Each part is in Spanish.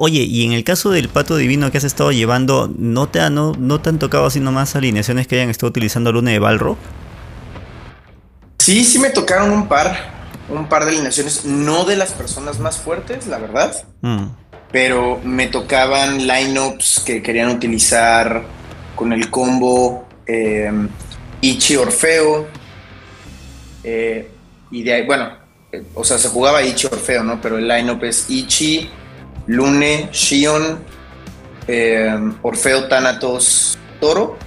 Oye, y en el caso del pato divino que has estado llevando, ¿no te, no, no te han tocado así nomás alineaciones que hayan estado utilizando Luna de Balro? Sí, sí me tocaron un par, un par de alineaciones, no de las personas más fuertes, la verdad, mm. pero me tocaban lineups que querían utilizar con el combo eh, Ichi Orfeo, eh, y de ahí, bueno, eh, o sea, se jugaba Ichi Orfeo, ¿no? Pero el lineup es Ichi, Lune, Shion, eh, Orfeo, Thanatos, Toro.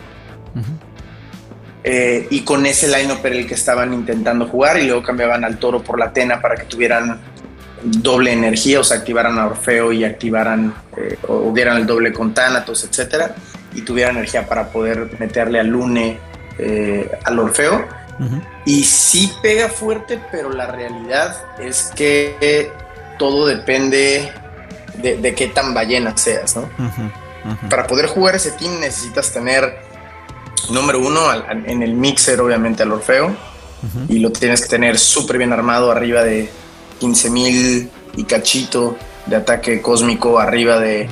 Eh, y con ese line-up era el que estaban intentando jugar y luego cambiaban al Toro por la Atena para que tuvieran doble energía, o sea, activaran a Orfeo y activaran eh, o dieran el doble con Thanatos, etcétera, y tuvieran energía para poder meterle al Lune al Orfeo. Y sí pega fuerte, pero la realidad es que todo depende de, qué tan ballena seas, ¿no? Para poder jugar ese team necesitas tener, número uno, en el mixer, obviamente, al Orfeo, y lo tienes que tener súper bien armado, arriba de 15.000 y cachito de ataque cósmico, arriba de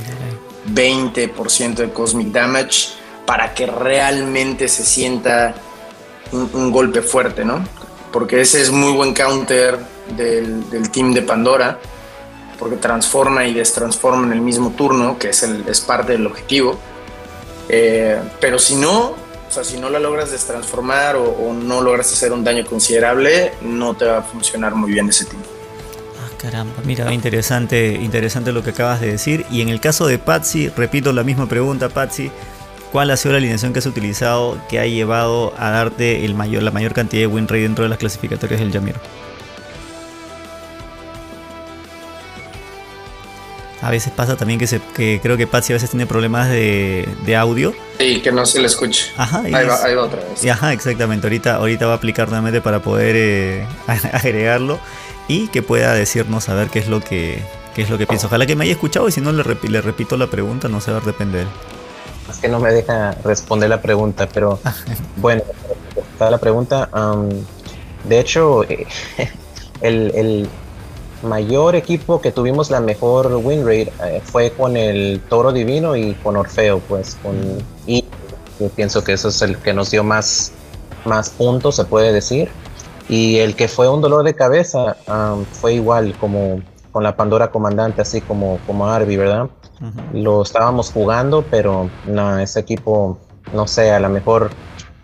20% de cosmic damage, para que realmente se sienta un, golpe fuerte, ¿no? Porque ese es muy buen counter del, del team de Pandora porque transforma y destransforma en el mismo turno, que es, el, es parte del objetivo. Eh, pero si no, o sea, si no la logras destransformar o, o, no logras hacer un daño considerable, no te va a funcionar muy bien ese tipo. Ah, caramba, mira, interesante, interesante lo que acabas de decir. Y en el caso de Patsy, repito la misma pregunta, Patsy. ¿Cuál ha sido la alineación que has utilizado que ha llevado a darte el mayor, la mayor cantidad de win rate dentro de las clasificatorias del Yamiro? A veces pasa también que, se, que creo que Patsy a veces tiene problemas de, audio. Sí, que no se le escuche. Ajá, ahí, va, ahí va, otra vez. ajá, exactamente. Ahorita, ahorita va a aplicar nuevamente para poder eh, agregarlo y que pueda decirnos a ver qué es lo que, qué es lo que piensa. Ojalá que me haya escuchado y si no le, le repito la pregunta, no a ver, depende de él. Es que no me deja responder la pregunta, pero bueno, está la pregunta. de hecho, el, el mayor equipo que tuvimos la mejor win rate eh, fue con el Toro Divino y con Orfeo, pues con y yo pienso que eso es el que nos dio más, más puntos, se puede decir. Y el que fue un dolor de cabeza fue igual como con la Pandora Comandante, así como, como Arby, ¿verdad? Lo estábamos jugando, pero no, ese equipo, no sé, a lo mejor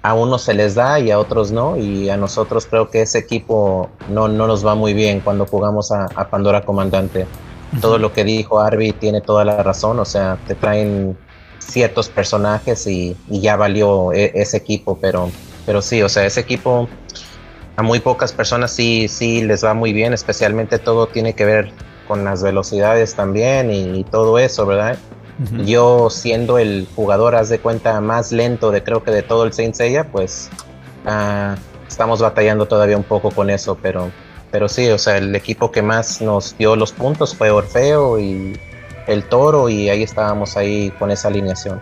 a unos se les da y a otros no. Y a nosotros creo que ese equipo no, no nos va muy bien cuando jugamos a, Pandora Comandante. Todo lo que dijo Arby tiene toda la razón. O sea, te traen ciertos personajes y, ya valió e, ese equipo. Pero, pero sí, o sea, ese equipo a muy pocas personas sí, sí les va muy bien. Especialmente todo tiene que ver con las velocidades también y todo eso, ¿verdad? Yo siendo el jugador, haz de cuenta, más lento de creo que de todo el Saint Seiya, pues ah, estamos batallando todavía un poco con eso, pero, pero sí, o sea, el equipo que más nos dio los puntos fue Orfeo y el Toro y ahí estábamos ahí con esa alineación.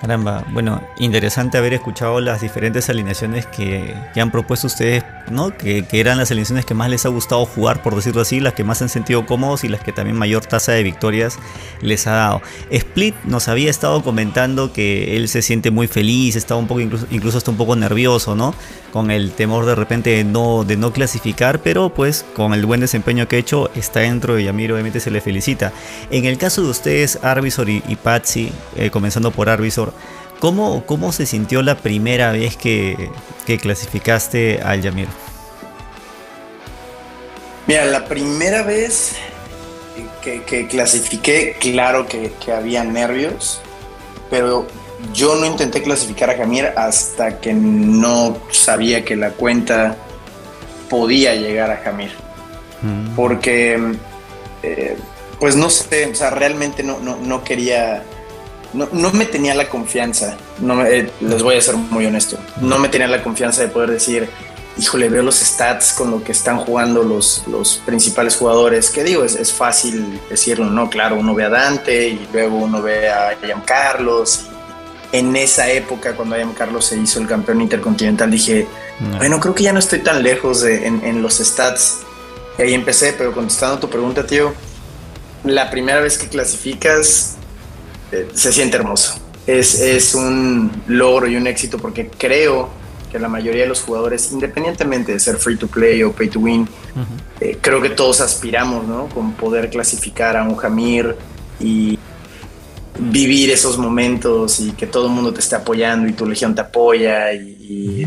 Caramba, bueno, interesante haber escuchado las diferentes alineaciones que, han propuesto ustedes, ¿no? Que, eran las alineaciones que más les ha gustado jugar, por decirlo así, las que más han sentido cómodos y las que también mayor tasa de victorias les ha dado. Split nos había estado comentando que él se siente muy feliz, estaba un poco, incluso, incluso hasta un poco nervioso, ¿no? Con el temor de repente de no, de no clasificar, pero pues con el buen desempeño que ha hecho, está dentro y a obviamente se le felicita. En el caso de ustedes, Arbisor y, Patsy, eh, comenzando por Arbisor, ¿Cómo, ¿Cómo se sintió la primera vez que, clasificaste al Yamir? Mira, la primera vez que, clasifiqué, claro que, había nervios, pero yo no intenté clasificar a Jamir hasta que no sabía que la cuenta podía llegar a Jamir. Mm. Porque, eh, pues no sé, o sea, realmente no, no quería no, me tenía la confianza, no eh, les voy a ser muy honesto, no me tenía la confianza de poder decir, híjole, veo los stats con lo que están jugando los, los principales jugadores, que digo, es, fácil decirlo, ¿no? Claro, uno ve a Dante y luego uno ve a Carlos. En esa época, cuando Carlos se hizo el campeón intercontinental, dije, bueno, creo que ya no estoy tan lejos en, en los stats. Y ahí empecé, pero contestando tu pregunta, tío, la primera vez que clasificas eh, se siente hermoso. Es, es un logro y un éxito porque creo que la mayoría de los jugadores, independientemente de ser free to play o pay to win, eh, creo que todos aspiramos, ¿no? Con poder clasificar a un Jamir y vivir esos momentos y que todo el mundo te esté apoyando y tu legión te apoya y,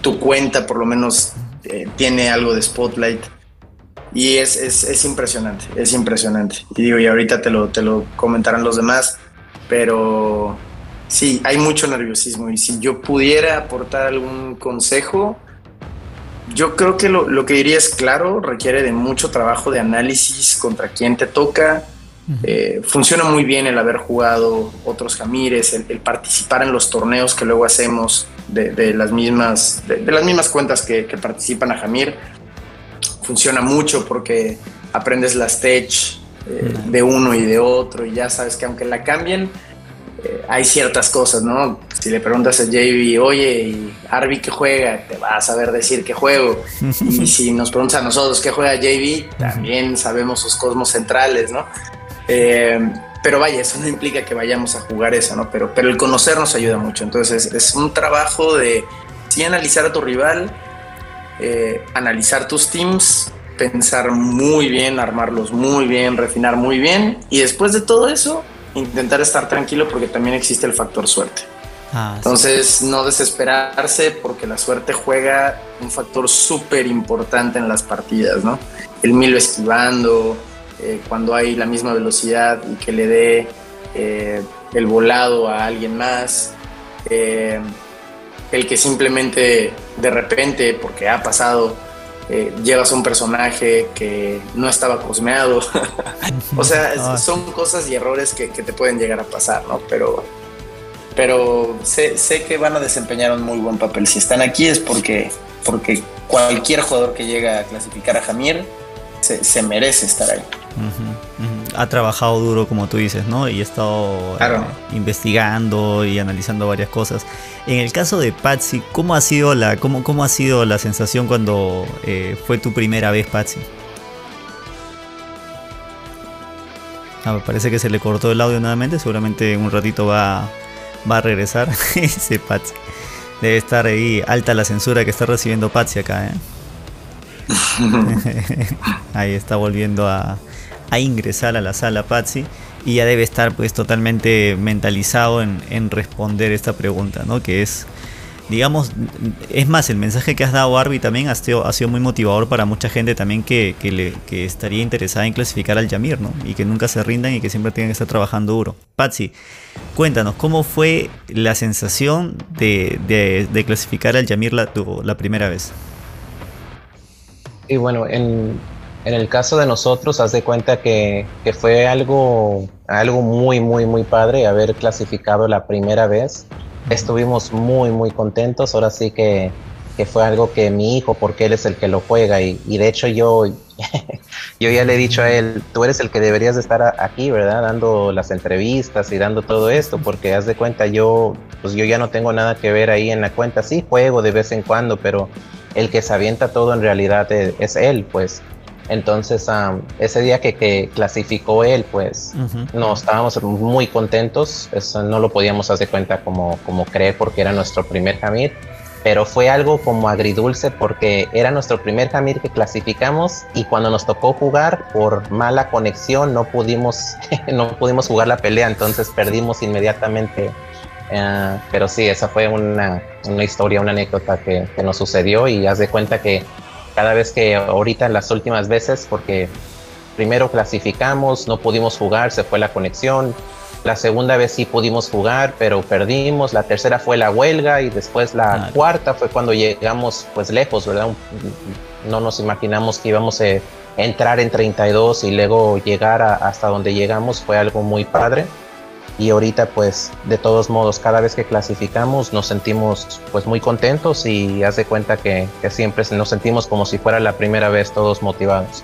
tu cuenta por lo menos eh, tiene algo de spotlight. Y es, es, es, impresionante, es impresionante. Y digo, y ahorita te lo, te lo comentarán los demás, pero sí, hay mucho nerviosismo. Y si yo pudiera aportar algún consejo, yo creo que lo, lo que diría es claro, requiere de mucho trabajo de análisis contra quién te toca, eh, funciona muy bien el haber jugado otros Jamires, el, participar en los torneos que luego hacemos de, las, mismas, de, las mismas cuentas que, participan a Jamir. Funciona mucho porque aprendes las tech eh, de uno y de otro y ya sabes que aunque la cambien, eh, hay ciertas cosas, ¿no? Si le preguntas a JB, oye, ¿y Arby qué juega? Te va a saber decir qué juego. y si nos preguntas a nosotros qué juega JB, también sabemos sus cosmos centrales, ¿no? Eh, pero vaya, eso no implica que vayamos a jugar eso, ¿no? Pero, pero el conocer nos ayuda mucho. Entonces es, un trabajo de sí analizar a tu rival, eh, analizar tus teams, pensar muy bien, armarlos muy bien, refinar muy bien y después de todo eso intentar estar tranquilo porque también existe el factor suerte. Ah, Entonces no desesperarse porque la suerte juega un factor súper importante en las partidas, ¿no? El milo esquivando, eh, cuando hay la misma velocidad y que le dé eh, el volado a alguien más. Eh, el que simplemente de repente, porque ha pasado, llevas un personaje que no estaba cosmeado. o sea, ah, son cosas y errores que, te pueden llegar a pasar, ¿no? Pero, pero sé, sé, que van a desempeñar un muy buen papel. Si están aquí es porque, porque cualquier jugador que llega a clasificar a Jamir se merece estar ahí. Ha trabajado duro, como tú dices, ¿no? Y ha estado eh, investigando y analizando varias cosas. En el caso de Patsy, ¿cómo ha sido la, cómo, cómo ha sido la sensación cuando eh, fue tu primera vez, Patsy? Ah, parece que se le cortó el audio nuevamente. Seguramente en un ratito va, va a regresar ese Patsy. Debe estar ahí alta la censura que está recibiendo Patsy acá, ¿eh? ahí está volviendo a, ingresar a la sala Patsy y ya debe estar pues totalmente mentalizado en, responder esta pregunta, ¿no? Que es, digamos, es más, el mensaje que has dado Arby también ha sido, muy motivador para mucha gente también que, le, estaría interesada en clasificar al Yamir, ¿no? Y que nunca se rindan y que siempre tengan que estar trabajando duro. Patsy, cuéntanos, ¿cómo fue la sensación de, clasificar al Yamir la primera vez? Y bueno, en, en el caso de nosotros, haz de cuenta que, fue algo, algo muy, muy, muy padre haber clasificado la primera vez. Estuvimos muy, muy contentos. Ahora sí que, fue algo que mi hijo, porque él es el que lo juega, y, de hecho yo, yo ya le he dicho a él, tú eres el que deberías de estar aquí, ¿verdad? Dando las entrevistas y dando todo esto, porque haz de cuenta yo, pues yo ya no tengo nada que ver ahí en la cuenta. Sí, juego de vez en cuando, pero el que se avienta todo en realidad es, es él, pues. Entonces, ese día que, clasificó él, pues no estábamos muy contentos. Eso no lo podíamos hacer cuenta como, como creer porque era nuestro primer Hamid. Pero fue algo como agridulce porque era nuestro primer Hamid que clasificamos y cuando nos tocó jugar por mala conexión no pudimos, no pudimos jugar la pelea, entonces perdimos inmediatamente. Eh, pero sí, esa fue una, una historia, una anécdota que, que, nos sucedió y haz de cuenta que cada vez que ahorita las últimas veces, porque primero clasificamos, no pudimos jugar, se fue la conexión. La segunda vez sí pudimos jugar, pero perdimos. La tercera fue la huelga y después la cuarta fue cuando llegamos pues lejos, ¿verdad? No nos imaginamos que íbamos a entrar en 32 y luego llegar hasta donde llegamos. Fue algo muy padre. Y ahorita pues de todos modos cada vez que clasificamos nos sentimos pues muy contentos y haz de cuenta que, siempre nos sentimos como si fuera la primera vez todos motivados.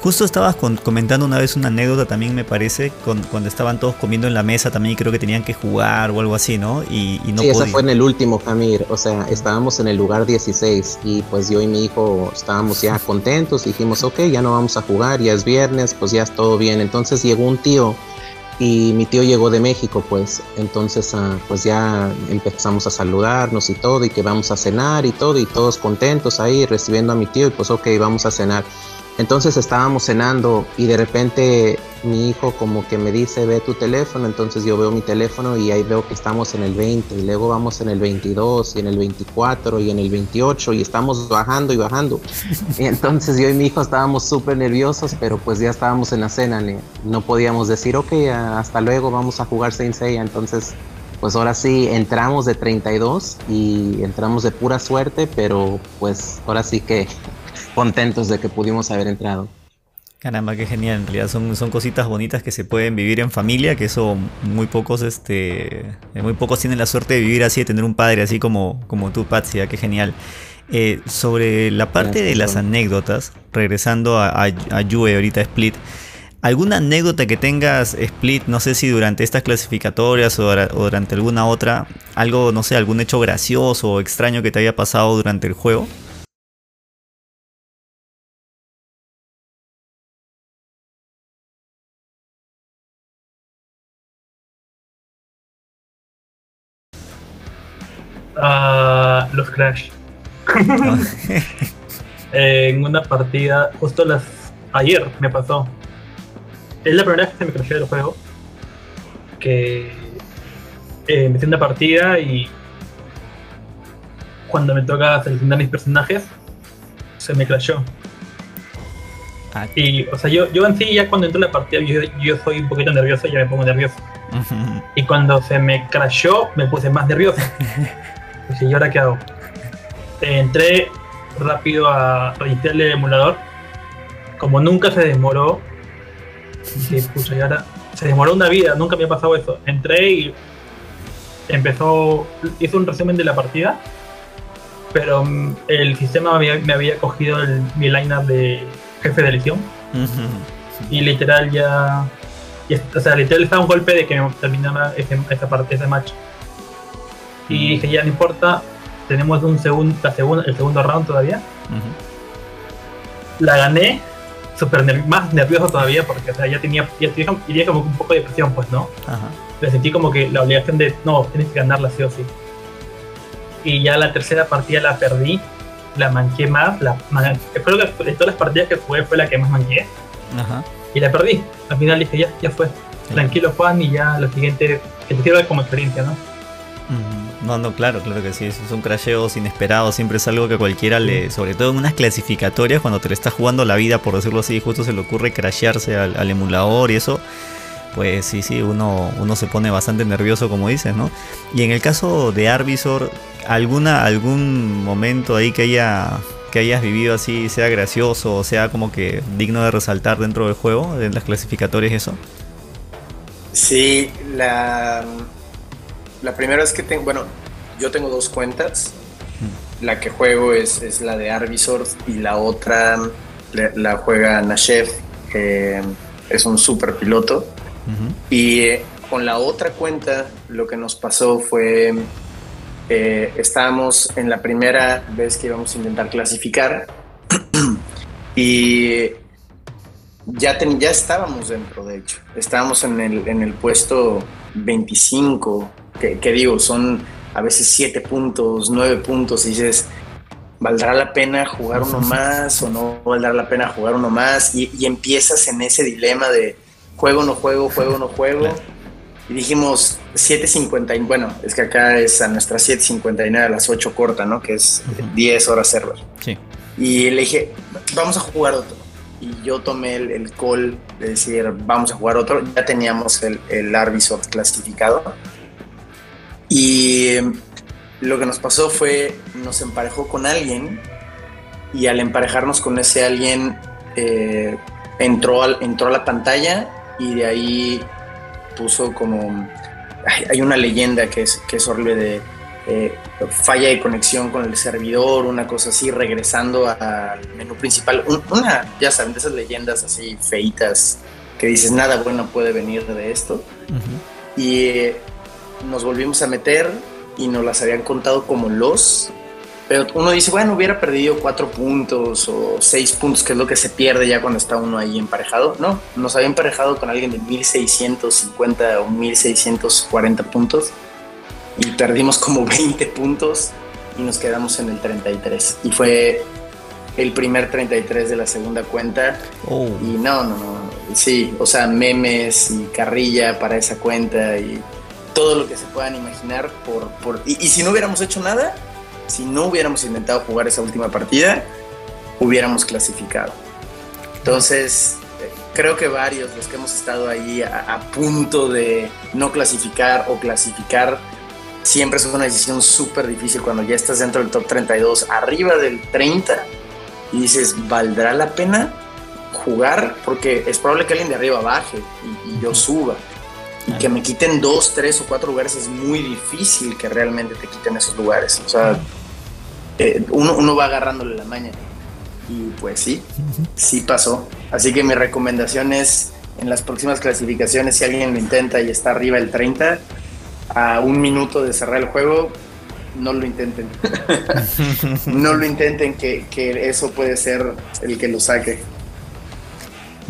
Justo estabas comentando una vez una anécdota también me parece con, cuando estaban todos comiendo en la mesa también creo que tenían que jugar o algo así, ¿no? Y, no sí, eso fue en el último, Camir, o sea, estábamos en el lugar 16 y pues yo y mi hijo estábamos ya contentos, dijimos ok, ya no vamos a jugar, ya es viernes, pues ya es todo bien, entonces llegó un tío y mi tío llegó de México, pues entonces ah, pues ya empezamos a saludarnos y todo y que vamos a cenar y todo y todos contentos ahí recibiendo a mi tío y pues ok, vamos a cenar. Entonces estábamos cenando y de repente mi hijo como que me dice, ve tu teléfono, entonces yo veo mi teléfono y ahí veo que estamos en el 20 y luego vamos en el 22 y en el 24 y en el 28 y estamos bajando y bajando. Y entonces yo y mi hijo estábamos súper nerviosos, pero pues ya estábamos en la cena, no podíamos decir, ok, hasta luego, vamos a jugar Saint Seiya, entonces pues ahora sí entramos de 32 y entramos de pura suerte, pero pues ahora sí que contentos de que pudimos haber entrado. Caramba, qué genial. En realidad son, son cositas bonitas que se pueden vivir en familia, que eso muy pocos, este, muy pocos tienen la suerte de vivir así, de tener un padre así como, como tú, Patsy. Ah, qué genial. Eh, sobre la parte de las anécdotas, regresando a, a, Yue ahorita Split, ¿alguna anécdota que tengas Split, no sé si durante estas clasificatorias o, o durante alguna otra, algo, no sé, algún hecho gracioso o extraño que te haya pasado durante el juego? A los Crash. en una partida, justo las ayer me pasó. Es la primera vez que se me crashó el juego. Que eh, me hice una partida y cuando me toca seleccionar mis personajes, se me crashó. Ah. Y, o sea, yo, yo en sí ya cuando entro en la partida, yo, yo soy un poquito nervioso, ya me pongo nervioso. y cuando se me crashó, me puse más nervioso. Dije, ¿y ahora qué hago? Entré rápido a registrar el emulador. Como nunca se demoró, dije, pucha, y ahora se demoró una vida, nunca me ha pasado eso. Entré y empezó, hizo un resumen de la partida, pero mm, el sistema me había, cogido el, mi lineup de jefe de elección. Y literal ya, o sea, literal estaba un golpe de que me terminara esa parte, ese match. Y dije, ya no importa, tenemos un segundo, el segundo round todavía. La gané, súper más nervioso todavía, porque o sea, ya tenía, ya tenía como un poco de presión, pues, ¿no? Me sentí como que la obligación de, no, tienes que ganarla sí o sí. Y ya la tercera partida la perdí, la manqué más, la creo que de todas las partidas que jugué fue la que más manqué. Y la perdí. Al final dije, ya, ya fue. Tranquilo Juan y ya lo siguiente, que te sirva como experiencia, ¿no? No, no, claro, claro que sí. Son crasheos inesperados. Siempre es algo que cualquiera le. Sobre todo en unas clasificatorias, cuando te le estás jugando la vida, por decirlo así, justo se le ocurre crashearse al, emulador y eso. Pues sí, sí, uno, uno se pone bastante nervioso, como dices, ¿no? Y en el caso de Arbisor, ¿alguna, algún momento ahí que haya que hayas vivido así, sea gracioso o sea como que digno de resaltar dentro del juego, en las clasificatorias, eso? Sí, la la primera vez que tengo, bueno, yo tengo dos cuentas. La que juego es, la de Arbisor y la otra la, juega Nashev, que es un super piloto. Y eh, con la otra cuenta lo que nos pasó fue, eh, estábamos en la primera vez que íbamos a intentar clasificar y ya, ya estábamos dentro, de hecho. Estábamos en el, en el puesto 25 que, digo, son a veces siete puntos, nueve puntos, y dices, ¿valdrá la pena jugar uno más o no valdrá la pena jugar uno más? Y, empiezas en ese dilema de juego, no juego, juego, no juego. Y dijimos 7.50, bueno, es que acá es a nuestras 7.59 a las 8 corta, ¿no? Que es 10 horas server. Sí. Y le dije, vamos a jugar otro. Y yo tomé el, call de decir, vamos a jugar otro. Ya teníamos el, el Arbisor clasificado y lo que nos pasó fue, nos emparejó con alguien y al emparejarnos con ese alguien eh, entró, al, entró a la pantalla y de ahí puso como... Hay, una leyenda que es, que es horrible de eh, falla de conexión con el servidor, una cosa así, regresando al menú principal. una, ya saben, de esas leyendas así feitas que dices, nada bueno puede venir de esto. Y nos volvimos a meter y nos las habían contado como los. Pero uno dice, bueno, hubiera perdido cuatro puntos o seis puntos, que es lo que se pierde ya cuando está uno ahí emparejado. No, nos había emparejado con alguien de 1650 o 1640 puntos y perdimos como 20 puntos y nos quedamos en el 33. Y fue el primer 33 de la segunda cuenta. Oh. Y no, no, no. Sí, o sea, memes y carrilla para esa cuenta y todo lo que se puedan imaginar. Por, por y, si no hubiéramos hecho nada, si no hubiéramos intentado jugar esa última partida, hubiéramos clasificado. Entonces, creo que varios, los que hemos estado ahí a punto de no clasificar o clasificar, siempre es una decisión súper difícil cuando ya estás dentro del top 32, arriba del 30, y dices, ¿valdrá la pena jugar? Porque es probable que alguien de arriba baje y, yo suba. Y que me quiten dos, tres o cuatro lugares es muy difícil que realmente te quiten esos lugares. O sea, eh, uno, uno va agarrándole la maña. Y pues sí, sí pasó. Así que mi recomendación es en las próximas clasificaciones, si alguien lo intenta y está arriba del 30, a un minuto de cerrar el juego, no lo intenten. no lo intenten, que, que, eso puede ser el que lo saque.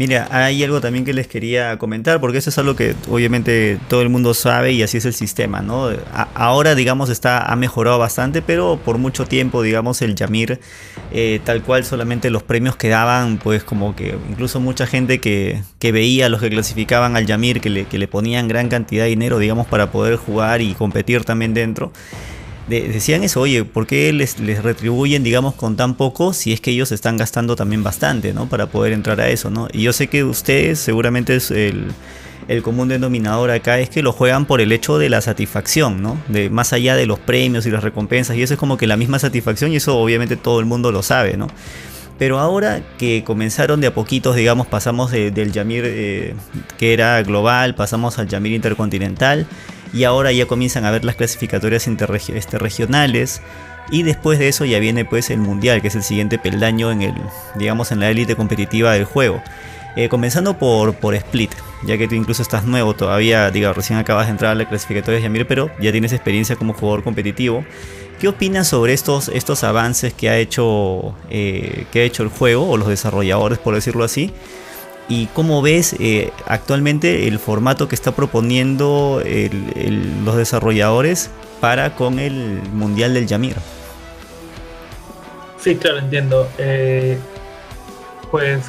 Mira, hay algo también que les quería comentar, porque eso es algo que obviamente todo el mundo sabe y así es el sistema, ¿no? ahora, digamos, está, ha mejorado bastante, pero por mucho tiempo, digamos, el Yamir, eh, tal cual solamente los premios que daban, pues como que incluso mucha gente que, que veía los que clasificaban al Yamir, que le, que le ponían gran cantidad de dinero, digamos, para poder jugar y competir también dentro decían eso, oye, ¿por qué les, retribuyen, digamos, con tan poco si es que ellos están gastando también bastante, ¿no? Para poder entrar a eso, ¿no? Y yo sé que ustedes seguramente es el, el común denominador acá es que lo juegan por el hecho de la satisfacción, ¿no? De más allá de los premios y las recompensas, y eso es como que la misma satisfacción y eso obviamente todo el mundo lo sabe, ¿no? Pero ahora que comenzaron de a poquitos, digamos, pasamos del Yamir eh, que era global, pasamos al Yamir intercontinental, y ahora ya comienzan a ver las clasificatorias este, regionales y después de eso ya viene pues el mundial que es el siguiente peldaño en el digamos en la élite competitiva del juego eh, comenzando por, por Split ya que tú incluso estás nuevo todavía diga recién acabas de entrar a la clasificatoria de Yamir pero ya tienes experiencia como jugador competitivo ¿Qué opinas sobre estos, estos avances que ha, hecho, eh, que ha hecho el juego o los desarrolladores por decirlo así? ¿Y cómo ves eh, actualmente el formato que está proponiendo los desarrolladores para con el Mundial del Yamir? Sí, claro, entiendo. Eh, pues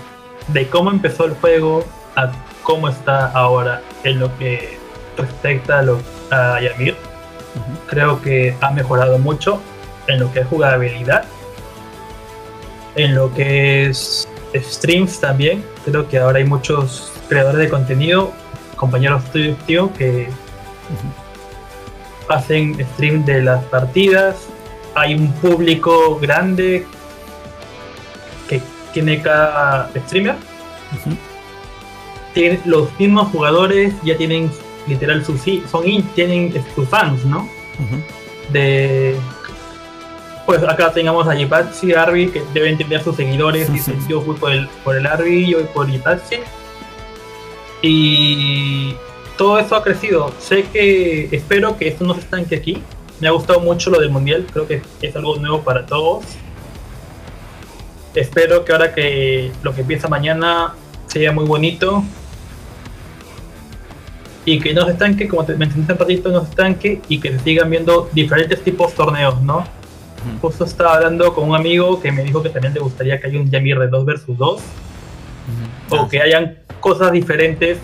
de cómo empezó el juego a cómo está ahora en lo que respecta a, lo, a Yamir, creo que ha mejorado mucho en lo que es jugabilidad, en lo que es streams también. Creo que ahora hay muchos creadores de contenido, compañeros tuyos, que hacen stream de las partidas. Hay un público grande que tiene cada streamer. los mismos jugadores ya tienen literal sus son tienen sus fans, ¿no? De pues acá tengamos a Jipachi, Arby, que deben tener sus seguidores. Dicen, yo fui por el, por el Arby, yo voy por Jipachi. Y todo eso ha crecido. Sé que espero que esto no se estanque aquí. Me ha gustado mucho lo del mundial, creo que es algo nuevo para todos. Espero que ahora que lo que empieza mañana sea muy bonito y que no se estanque, como te mencioné un ratito, no se estanque y que se sigan viendo diferentes tipos de torneos, ¿no? Justo estaba hablando con un amigo que me dijo que también le gustaría que haya un Yamir de 2 versus 2. O que hayan cosas diferentes.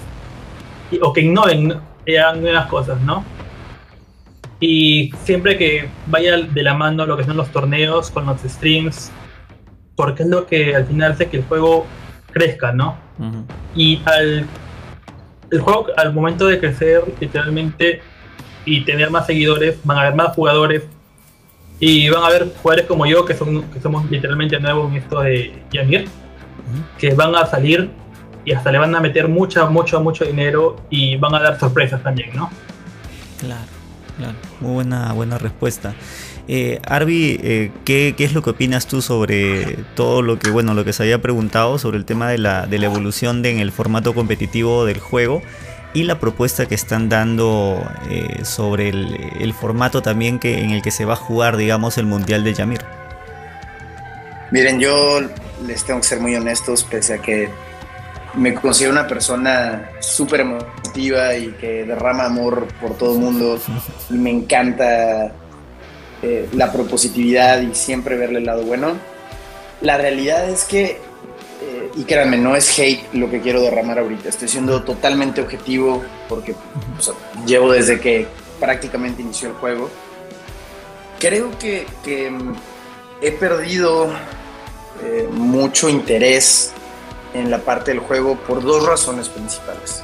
o que ignoren hayan nuevas cosas, ¿no? Y siempre que vaya de la mano lo que son los torneos con los streams, porque es lo que al final hace que el juego crezca, ¿no? Y al el juego al momento de crecer literalmente y tener más seguidores, van a haber más jugadores y van a haber jugadores como yo, que, son, que somos literalmente nuevos en esto de Yamir, que van a salir y hasta le van a meter mucha, mucho, mucho dinero y van a dar sorpresas también, ¿no? Claro, claro. Muy buena, buena respuesta. Eh, Arby, eh, ¿qué, es lo que opinas tú sobre todo lo que, bueno, lo que se había preguntado sobre el tema de la, de la evolución en el formato competitivo del juego y la propuesta que están dando eh, sobre el, formato también que, en el que se va a jugar, digamos, el Mundial de Yamir? Miren, yo les tengo que ser muy honestos, pese a que me considero una persona súper emotiva y que derrama amor por todo el mundo y me encanta eh, la propositividad y siempre verle el lado bueno. La realidad es que, eh, y créanme, no es hate lo que quiero derramar ahorita, estoy siendo totalmente objetivo porque llevo desde que prácticamente inició el juego. Creo que, que mm, he perdido eh, mucho interés en la parte del juego por dos razones principales.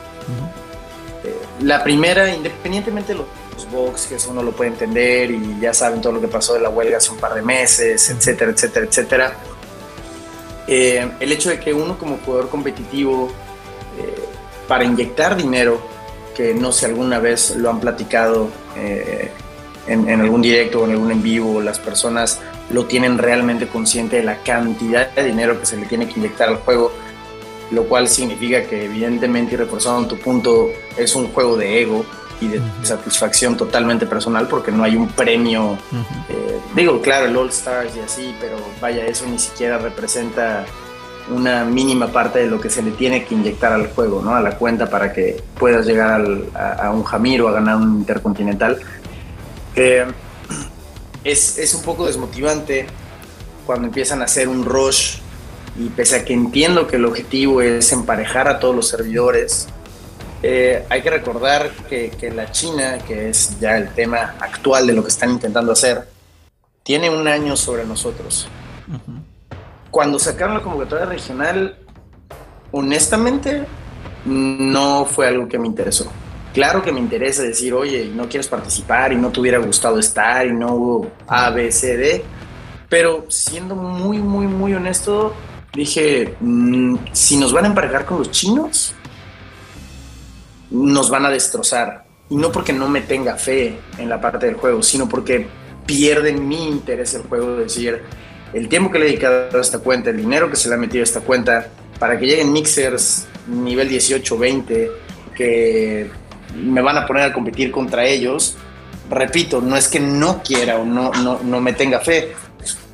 Eh, la primera, independientemente de los bugs, que eso uno lo puede entender y ya saben todo lo que pasó de la huelga hace un par de meses, etcétera, etcétera, etcétera. Eh, el hecho de que uno como jugador competitivo, para inyectar dinero, que no sé alguna vez lo han platicado en, en, algún directo o en algún en vivo, las personas lo tienen realmente consciente de la cantidad de dinero que se le tiene que inyectar al juego, lo cual significa que evidentemente, y reforzando tu punto, es un juego de ego y de satisfacción totalmente personal porque no hay un premio, eh, digo, claro, el All Stars y así, pero vaya, eso ni siquiera representa una mínima parte de lo que se le tiene que inyectar al juego, ¿no? A la cuenta para que puedas llegar a, un Jamir o a ganar un Intercontinental. Eh, es, un poco desmotivante cuando empiezan a hacer un rush y pese a que entiendo que el objetivo es emparejar a todos los servidores, eh, hay que recordar que, la China, que es ya el tema actual de lo que están intentando hacer, tiene un año sobre nosotros. Cuando sacaron la convocatoria regional, honestamente, no fue algo que me interesó. Claro que me interesa decir, oye, no quieres participar y no te hubiera gustado estar y no hubo A, B, C, D. Pero siendo muy, muy, muy honesto, dije, mm, si nos van a emparejar con los chinos, nos van a destrozar. Y no porque no me tenga fe en la parte del juego, sino porque pierden mi interés el juego. decir, el tiempo que le he dedicado a esta cuenta, el dinero que se le ha metido a esta cuenta, para que lleguen mixers nivel 18, 20, que me van a poner a competir contra ellos, repito, no es que no quiera o no, no, me tenga fe,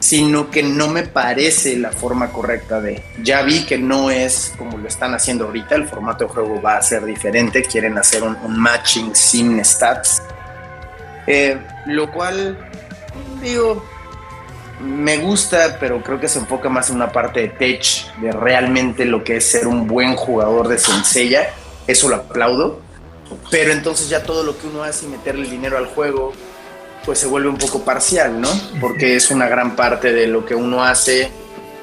sino que no me parece la forma correcta de. Ya vi que no es como lo están haciendo ahorita, el formato de juego va a ser diferente, quieren hacer un, matching sin stats, eh, lo cual, digo, me gusta, pero creo que se enfoca más en una parte de tech, de realmente lo que es ser un buen jugador de sencilla, eso lo aplaudo pero entonces ya todo lo que uno hace y meterle dinero al juego, pues se vuelve un poco parcial, ¿no? Porque es una gran parte de lo que uno hace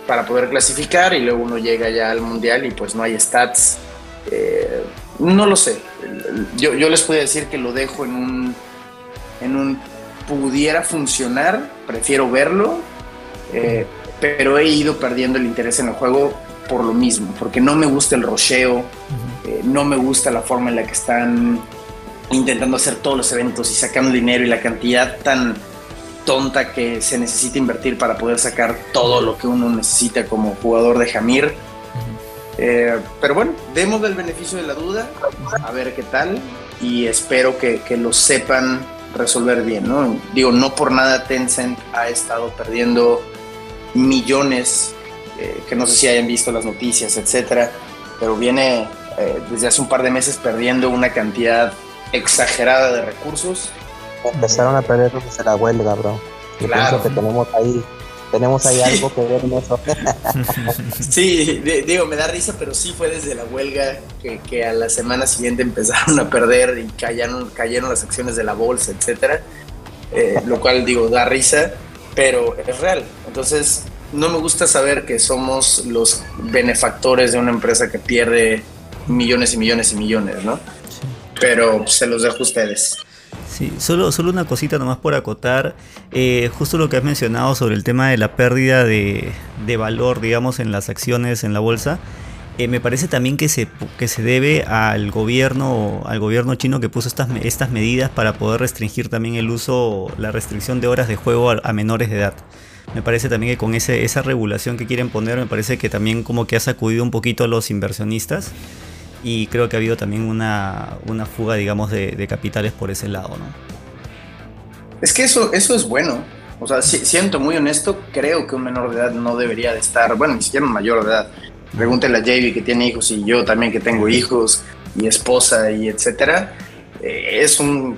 para poder clasificar y luego uno llega ya al mundial y pues no hay stats. Eh, no lo sé. Yo, yo les puedo decir que lo dejo en un, en un pudiera funcionar, prefiero verlo, eh, pero he ido perdiendo el interés en el juego por lo mismo, porque no me gusta el rocheo, eh, no me gusta la forma en la que están intentando hacer todos los eventos y sacando dinero y la cantidad tan tonta que se necesita invertir para poder sacar todo lo que uno necesita como jugador de Jamir. Eh, pero bueno, demos el beneficio de la duda, a ver qué tal, y espero que, que lo sepan resolver bien, ¿no? Digo, no por nada Tencent ha estado perdiendo millones, eh, que no sé si hayan visto las noticias, etcétera, pero viene eh, desde hace un par de meses perdiendo una cantidad exagerada de recursos. Empezaron a perder desde la huelga, bro. Yo pienso que tenemos ahí, tenemos ahí algo que ver en eso. sí, digo, me da risa, pero sí fue desde la huelga que, a la semana siguiente empezaron a perder y cayeron, cayeron las acciones de la bolsa, etcétera. Eh, lo cual, digo, da risa, pero es real. Entonces, no me gusta saber que somos los benefactores de una empresa que pierde millones y millones y millones, ¿no? Pero se los dejo a ustedes. Sí, solo, solo una cosita nomás por acotar, eh, justo lo que has mencionado sobre el tema de la pérdida de, valor, digamos, en las acciones en la bolsa. eh, me parece también que se, que se debe al gobierno, al gobierno chino que puso estas, estas medidas para poder restringir también el uso, la restricción de horas de juego a, menores de edad. Me parece también que con ese, esa regulación que quieren poner, me parece que también como que ha sacudido un poquito a los inversionistas y creo que ha habido también una, una fuga, digamos, de, capitales por ese lado, ¿no? Es que eso, eso es bueno. O sea, siento muy honesto, creo que un menor de edad no debería de estar, bueno, ni siquiera un mayor de edad, Pregúntele a Javi que tiene hijos y yo también que tengo hijos y esposa y etcétera. Eh, es un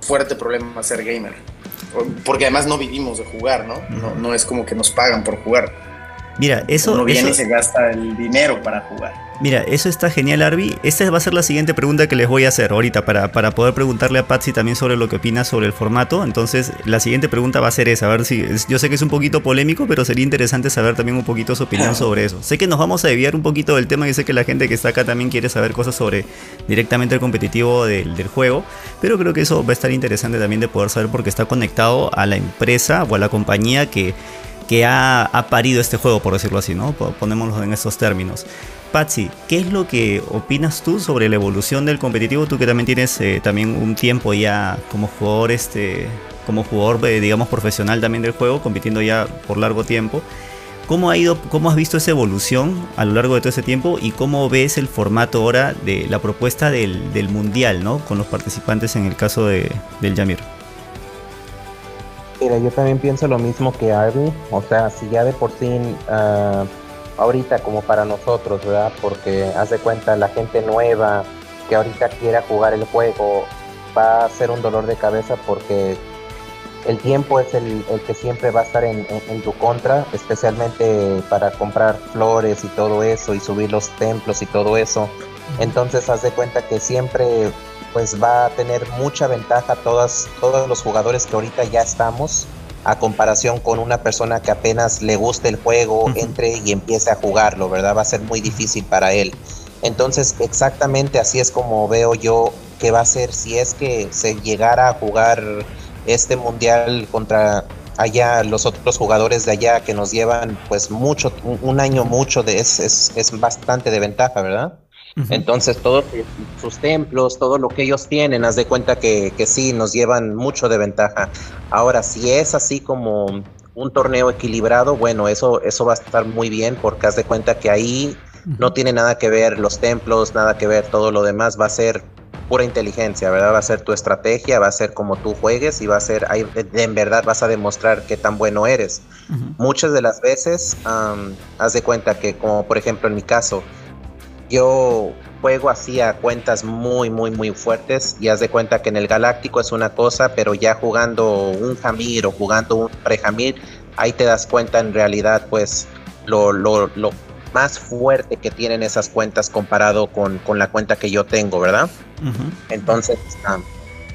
fuerte problema ser gamer. Porque además no vivimos de jugar, ¿no? No, no es como que nos pagan por jugar. Mira, eso. Uno viene y se gasta el dinero para jugar. Mira, eso está genial, Arby. Esta va a ser la siguiente pregunta que les voy a hacer ahorita para, para poder preguntarle a Patsy también sobre lo que opina sobre el formato. Entonces, la siguiente pregunta va a ser esa. A ver si. Yo sé que es un poquito polémico, pero sería interesante saber también un poquito su opinión sobre eso. Sé que nos vamos a desviar un poquito del tema y sé que la gente que está acá también quiere saber cosas sobre directamente el competitivo del, del juego. Pero creo que eso va a estar interesante también de poder saber porque está conectado a la empresa o a la compañía que que ha, parido este juego, por decirlo así, ¿no? Ponémoslo en estos términos. Patsy, ¿qué es lo que opinas tú sobre la evolución del competitivo? Tú que también tienes eh, también un tiempo ya como jugador, este, como jugador, eh, digamos, profesional también del juego, compitiendo ya por largo tiempo. ¿Cómo ha ido, cómo has visto esa evolución a lo largo de todo ese tiempo y cómo ves el formato ahora de la propuesta del, mundial, ¿no? Con los participantes en el caso de, del Yamir. Mira, yo también pienso lo mismo que Arby. O sea, si ya de por sí uh, ahorita como para nosotros, ¿verdad? Porque haz de cuenta la gente nueva que ahorita quiera jugar el juego va a ser un dolor de cabeza porque el tiempo es el, que siempre va a estar en, tu contra, especialmente para comprar flores y todo eso y subir los templos y todo eso. Entonces haz de cuenta que siempre pues va a tener mucha ventaja todas, todos los jugadores que ahorita ya estamos a comparación con una persona que apenas le guste el juego, entre y empiece a jugarlo, ¿verdad? Va a ser muy difícil para él. Entonces, exactamente así es como veo yo que va a ser si es que se llegara a jugar este mundial contra allá los otros jugadores de allá que nos llevan pues mucho un año mucho de es, es, es bastante de ventaja verdad entonces, todos sus templos, todo lo que ellos tienen, haz de cuenta que, que sí, nos llevan mucho de ventaja. Ahora, si es así como un torneo equilibrado, bueno, eso, eso va a estar muy bien porque haz de cuenta que ahí no tiene nada que ver los templos, nada que ver todo lo demás, va a ser pura inteligencia, ¿verdad? Va a ser tu estrategia, va a ser como tú juegues y va a ser, ahí, en verdad vas a demostrar qué tan bueno eres. Muchas de las veces, haz de cuenta que como por ejemplo en mi caso, yo juego así a cuentas muy, muy, muy fuertes y haz de cuenta que en el Galáctico es una cosa, pero ya jugando un Jamir o jugando un pre-Jamir, ahí te das cuenta en realidad pues lo, lo, lo más fuerte que tienen esas cuentas comparado con, con la cuenta que yo tengo, ¿verdad? Entonces,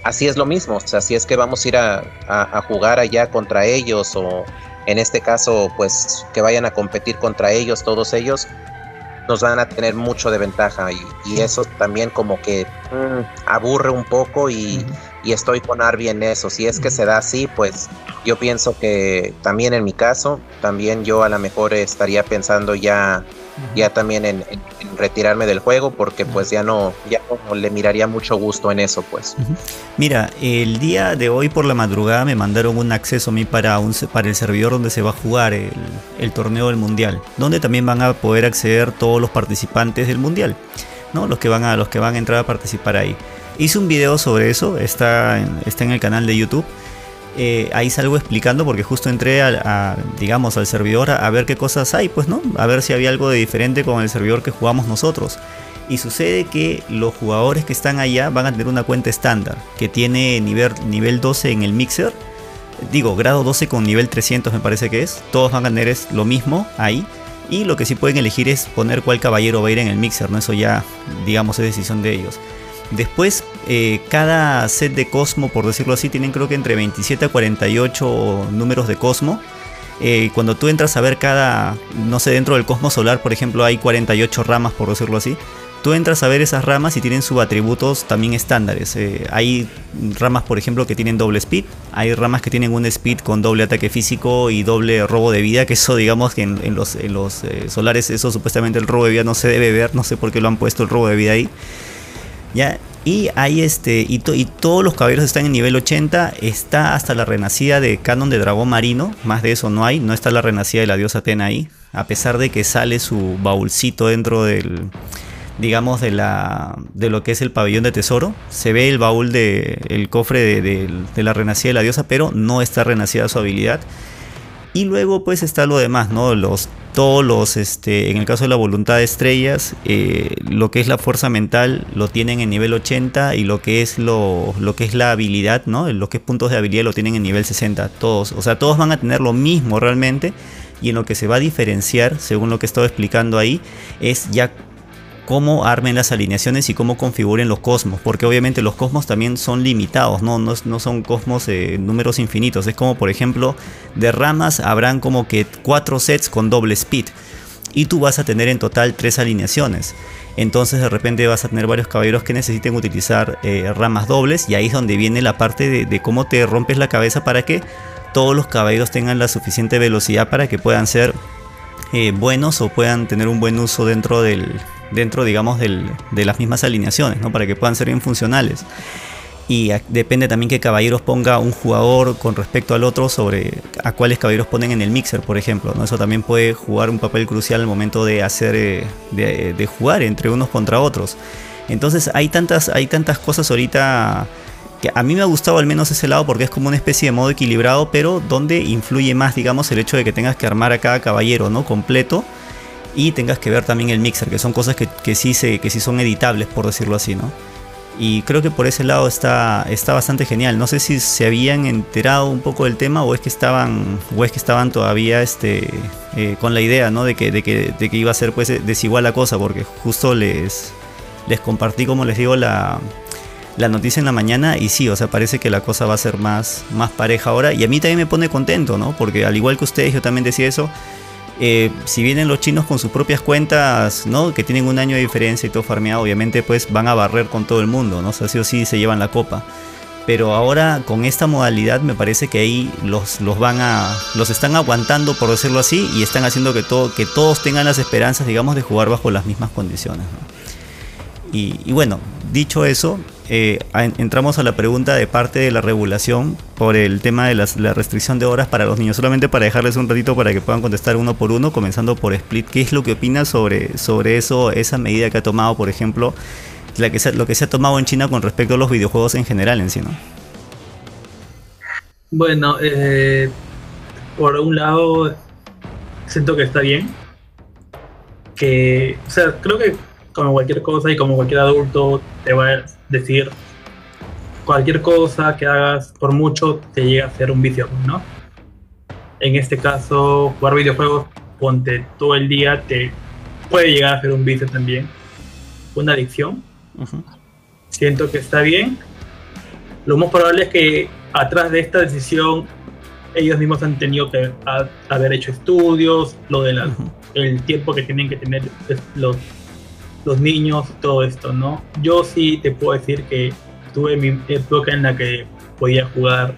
así es lo mismo, o sea, si es que vamos a ir a, a, jugar allá contra ellos o en este caso, pues que vayan a competir contra ellos, todos ellos, nos van a tener mucho de ventaja y, eso también como que mm, aburre un poco y, y, estoy con Arby en eso. Si es que se da así, pues yo pienso que también en mi caso, también yo a lo mejor estaría pensando ya ya también en, retirarme del juego porque pues ya no, ya no le miraría mucho gusto en eso pues. Mira, el día de hoy por la madrugada me mandaron un acceso a mí para, un, para el servidor donde se va a jugar el, torneo del mundial, donde también van a poder acceder todos los participantes del mundial, ¿no? Los que van a, los que van a entrar a participar ahí. Hice un video sobre eso, está está en el canal de YouTube eh, ahí salgo explicando porque justo entré a, digamos, al servidor a, ver qué cosas hay, pues, ¿no? A ver si había algo de diferente con el servidor que jugamos nosotros. Y sucede que los jugadores que están allá van a tener una cuenta estándar que tiene nivel, nivel 12 en el mixer. Digo, grado 12 con nivel 300 me parece que es. Todos van a tener lo mismo ahí. Y lo que sí pueden elegir es poner cuál caballero va a ir en el mixer, ¿no? Eso ya, digamos, es decisión de ellos. Después, eh, cada set de Cosmo, por decirlo así, tienen creo que entre 27 a 48 números de Cosmo. Eh, cuando tú entras a ver cada, no sé, dentro del Cosmo Solar, por ejemplo, hay 48 ramas, por decirlo así. tú entras a ver esas ramas y tienen subatributos también estándares. Eh, hay ramas, por ejemplo, que tienen doble speed, hay ramas que tienen un speed con doble ataque físico y doble robo de vida, que eso digamos que en, los, en los solares, eso supuestamente el robo de vida no se debe ver, no sé por qué lo han puesto el robo de vida ahí. Ya, y hay este, y, todos los caballeros están en nivel 80. Está hasta la renacida de Canon de Dragón Marino. Más de eso no hay. No está la renacida de la diosa Atena ahí. A pesar de que sale su baúlcito dentro del. Digamos, de, la, de lo que es el pabellón de tesoro. Se ve el baúl de. el cofre de, de la renacida de la diosa. Pero no está renacida su habilidad. Y luego pues está lo demás, ¿no? Los, todos los, este, en el caso de la voluntad de estrellas, eh, lo que es la fuerza mental lo tienen en nivel 80 y lo que es lo, lo que es la habilidad, ¿no? Lo que es puntos de habilidad lo tienen en nivel 60, todos. O sea, todos van a tener lo mismo realmente y en lo que se va a diferenciar, según lo que he estado explicando ahí, es ya cómo armen las alineaciones y cómo configuren los cosmos, porque obviamente los cosmos también son limitados, no, no, son cosmos eh, números infinitos, es como por ejemplo de ramas habrán como que cuatro sets con doble speed y tú vas a tener en total tres alineaciones. Entonces de repente vas a tener varios caballeros que necesiten utilizar eh, ramas dobles y ahí es donde viene la parte de, cómo te rompes la cabeza para que todos los caballeros tengan la suficiente velocidad para que puedan ser eh, buenos o puedan tener un buen uso dentro del, dentro, digamos, de las mismas alineaciones, ¿no? Para que puedan ser bien funcionales. Y depende también qué caballeros ponga un jugador con respecto al otro sobre a cuáles caballeros ponen en el mixer, por ejemplo. ¿no? Eso también puede jugar un papel crucial al momento de hacer eh, de, jugar entre unos contra otros. Entonces hay tantas, hay tantas cosas ahorita que a mí me ha gustado al menos ese lado porque es como una especie de modo equilibrado, pero donde influye más, digamos, el hecho de que tengas que armar a cada caballero, ¿no? Completo y tengas que ver también el mixer, que son cosas que, que sí, se, que sí son editables, por decirlo así, ¿no? Y creo que por ese lado está, está bastante genial. No sé si se habían enterado un poco del tema o es que estaban, o es que estaban todavía este, eh, con la idea ¿no? de, que, de, que, de que iba a ser pues, desigual la cosa, porque justo les, les compartí, como les digo, la, la noticia en la mañana y sí, o sea, parece que la cosa va a ser más, más pareja ahora. Y a mí también me pone contento, ¿no? Porque al igual que ustedes, yo también decía eso eh, si vienen los chinos con sus propias cuentas, ¿no? Que tienen un año de diferencia y todo farmeado, obviamente pues van a barrer con todo el mundo, ¿no? O sí o sí se llevan la copa. Pero ahora con esta modalidad me parece que ahí los, los van a. los están aguantando, por decirlo así, y están haciendo que todo, que todos tengan las esperanzas, digamos, de jugar bajo las mismas condiciones. y bueno, dicho eso, eh, entramos a la pregunta de parte de la regulación por el tema de la restricción de horas para los niños. Solamente para dejarles un ratito para que puedan contestar uno por uno, comenzando por Split. ¿Qué es lo que opinas sobre, sobre eso, esa medida que ha tomado, por ejemplo, lo que se ha tomado en China con respecto a los videojuegos en general en sí, ¿no? Bueno, eh, por un lado, siento que está bien. Que, o sea, creo que como cualquier cosa y como cualquier adulto te va a decir cualquier cosa que hagas por mucho te llega a ser un vicio, ¿no? En este caso, jugar videojuegos, ponte todo el día, te puede llegar a ser un vicio también, una adicción. Siento que está bien. Lo más probable es que atrás de esta decisión ellos mismos han tenido que haber hecho estudios, lo de el tiempo que tienen que tener los los niños, todo esto, ¿no? Yo sí te puedo decir que tuve mi época en la que podía jugar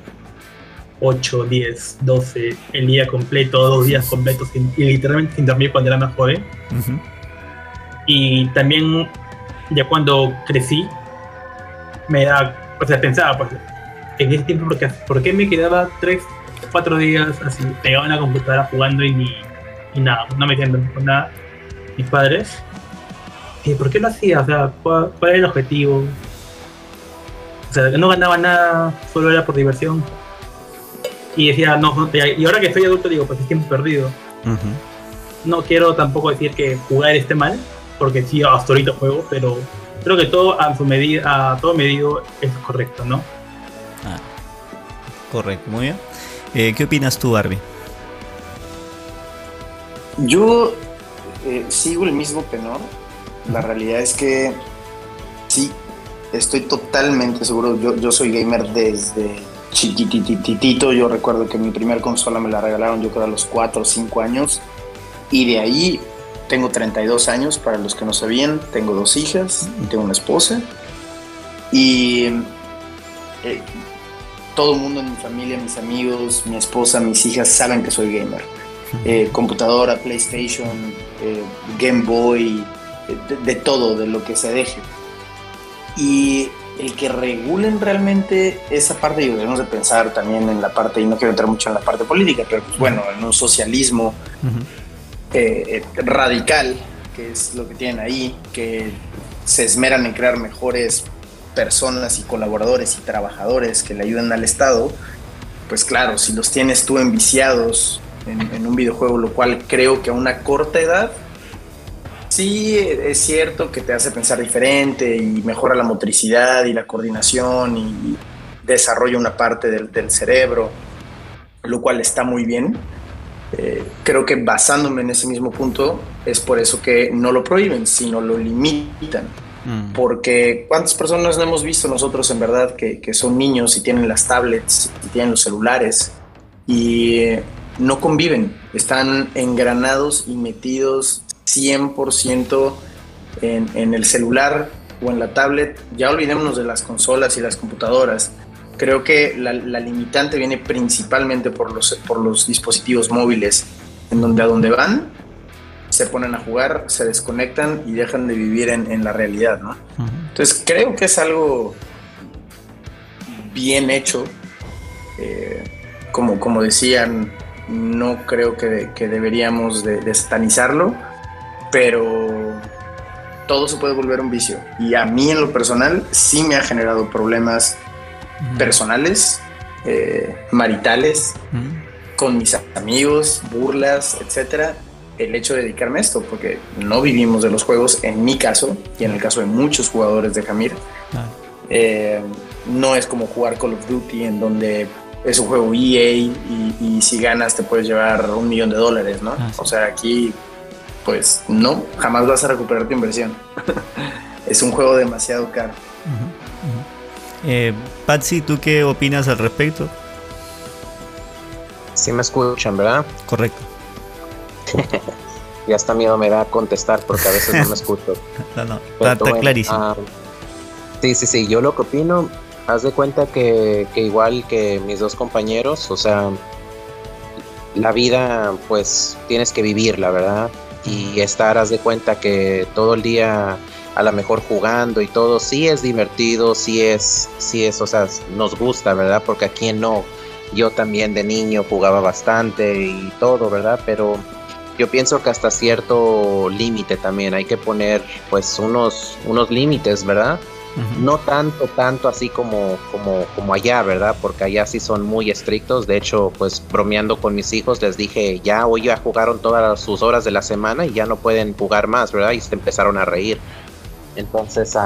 8, 10, 12 el día completo, dos días completos y literalmente sin dormir cuando era más joven. Y también ya cuando crecí, me da, o sea, pensaba, pues, en ese tiempo, porque, ¿por qué me quedaba 3, 4 días así pegado en la computadora jugando y ni, nada, no me entiendo con nada? Mis padres ¿Y por qué lo hacía? O sea, ¿cuál, era el objetivo? O sea, no ganaba nada, solo era por diversión. Y decía, no, y ahora que soy adulto digo, pues es tiempo perdido. No quiero tampoco decir que jugar esté mal, porque sí, hasta ahorita juego, pero creo que todo a su medida, a todo medido es correcto, ¿no? Ah, correcto, muy bien. Eh, ¿Qué opinas tú, Barbie? Yo eh, sigo el mismo tenor la realidad es que sí, estoy totalmente seguro. Yo, yo soy gamer desde chiquitititito. Yo recuerdo que mi primer consola me la regalaron yo creo a los 4 o 5 años. Y de ahí tengo 32 años, para los que no sabían, tengo dos hijas y tengo una esposa. Y eh, todo el mundo en mi familia, mis amigos, mi esposa, mis hijas saben que soy gamer. Eh, computadora, PlayStation, eh, Game Boy, de, todo, de lo que se deje. Y el que regulen realmente esa parte, y debemos de pensar también en la parte, y no quiero entrar mucho en la parte política, pero pues bueno, en un socialismo radical, que es lo que tienen ahí, que se esmeran en crear mejores personas y colaboradores y trabajadores que le ayuden al Estado, pues claro, si los tienes tú enviciados en, un videojuego, lo cual creo que a una corta edad, sí es cierto que te hace pensar diferente y mejora la motricidad y la coordinación y desarrolla una parte del, cerebro, lo cual está muy bien. Eh, creo que basándome en ese mismo punto es por eso que no lo prohíben, sino lo limitan. Mm. Porque cuántas personas no hemos visto nosotros en verdad que, son niños y tienen las tablets y tienen los celulares y no conviven, están engranados y metidos 100% en, en el celular o en la tablet. Ya olvidémonos de las consolas y las computadoras. Creo que la, la limitante viene principalmente por los, por los dispositivos móviles, en donde a donde van se ponen a jugar, se desconectan y dejan de vivir en, la realidad, ¿no? Entonces creo que es algo bien hecho. Eh, como, como decían, no creo que, deberíamos de, de, pero todo se puede volver un vicio. Y a mí en lo personal sí me ha generado problemas personales, eh, maritales, con mis amigos, burlas, etcétera el hecho de dedicarme a esto, porque no vivimos de los juegos, en mi caso, y en el caso de muchos jugadores de Jamir. Eh, no es como jugar Call of Duty, en donde es un juego EA y, si ganas te puedes llevar un millón de dólares, ¿no? Ah, o sea, aquí, pues no, jamás vas a recuperar tu inversión. es un juego demasiado caro. Eh, Patsy, ¿tú qué opinas al respecto? Sí me escuchan, ¿verdad? Correcto. y hasta miedo me da contestar porque a veces no me escucho. no, no, está, clarísimo. Ah, sí, sí, sí, yo lo que opino, haz de cuenta que, igual que mis dos compañeros, o sea, la vida pues tienes que vivirla, ¿verdad? Y estar, haz de cuenta que todo el día a lo mejor jugando y todo, sí es divertido, sí es, sí es, o sea, nos gusta, ¿verdad? Porque a quien no, yo también de niño jugaba bastante y todo, ¿verdad? Pero yo pienso que hasta cierto límite también hay que poner pues unos, unos límites, ¿verdad? No tanto, tanto así como, como, como allá, ¿verdad? Porque allá sí son muy estrictos. De hecho, pues bromeando con mis hijos les dije, ya hoy ya jugaron todas sus horas de la semana y ya no pueden jugar más, ¿verdad? Y se empezaron a reír. Entonces,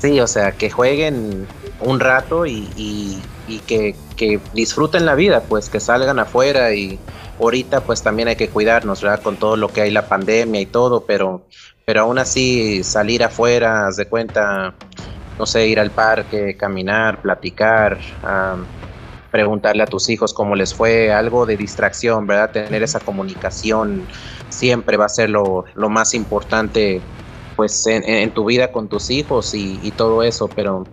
sí, o sea, que jueguen un rato y, y, que, que disfruten la vida, pues que salgan afuera y, ahorita pues también hay que cuidarnos, ¿verdad? Con todo lo que hay, la pandemia y todo, pero, pero aún así salir afuera, haz de cuenta, no sé, ir al parque, caminar, platicar, preguntarle a tus hijos cómo les fue, algo de distracción, ¿verdad? Tener esa comunicación siempre va a ser lo, más importante pues en, tu vida con tus hijos y, y todo eso, pero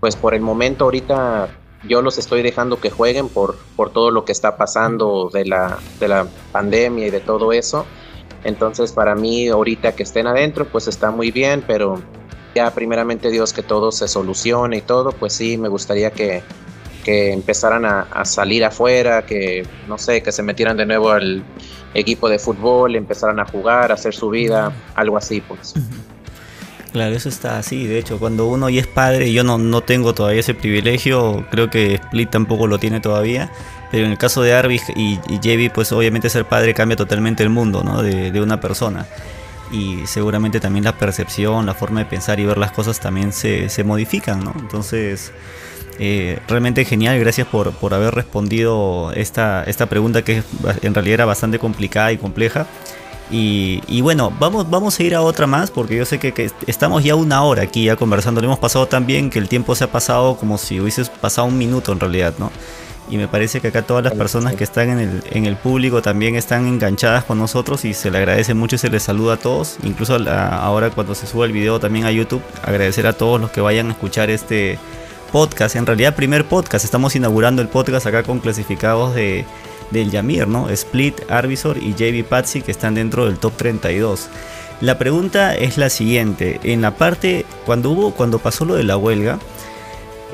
pues por el momento ahorita yo los estoy dejando que jueguen por, por todo lo que está pasando de la, de la pandemia y de todo eso. Entonces para mí ahorita que estén adentro pues está muy bien, pero ya primeramente Dios que todo se solucione y todo, pues sí, me gustaría que, que empezaran a, salir afuera, que no sé, que se metieran de nuevo al equipo de fútbol, empezaran a jugar, a hacer su vida, algo así pues. Claro, eso está así. De hecho, cuando uno ya es padre, yo no, no tengo todavía ese privilegio, creo que Split tampoco lo tiene todavía. Pero en el caso de Arby y, y pues obviamente ser padre cambia totalmente el mundo ¿no? de, una persona. Y seguramente también la percepción, la forma de pensar y ver las cosas también se, se modifican, ¿no? Entonces, eh, realmente genial, gracias por, por haber respondido esta, esta pregunta que en realidad era bastante complicada y compleja. Y, bueno, vamos, vamos a ir a otra más porque yo sé que, estamos ya una hora aquí ya conversando. Lo hemos pasado tan bien que el tiempo se ha pasado como si hubieses pasado un minuto en realidad, ¿no? Y me parece que acá todas las personas que están en el, en el público también están enganchadas con nosotros y se le agradece mucho y se les saluda a todos. Incluso ahora cuando se suba el video también a YouTube, agradecer a todos los que vayan a escuchar este podcast. En realidad, primer podcast. Estamos inaugurando el podcast acá con clasificados de del Yamir, ¿no? Split, Arbisor y JB Patsy que están dentro del top 32. La pregunta es la siguiente, en la parte cuando hubo cuando pasó lo de la huelga,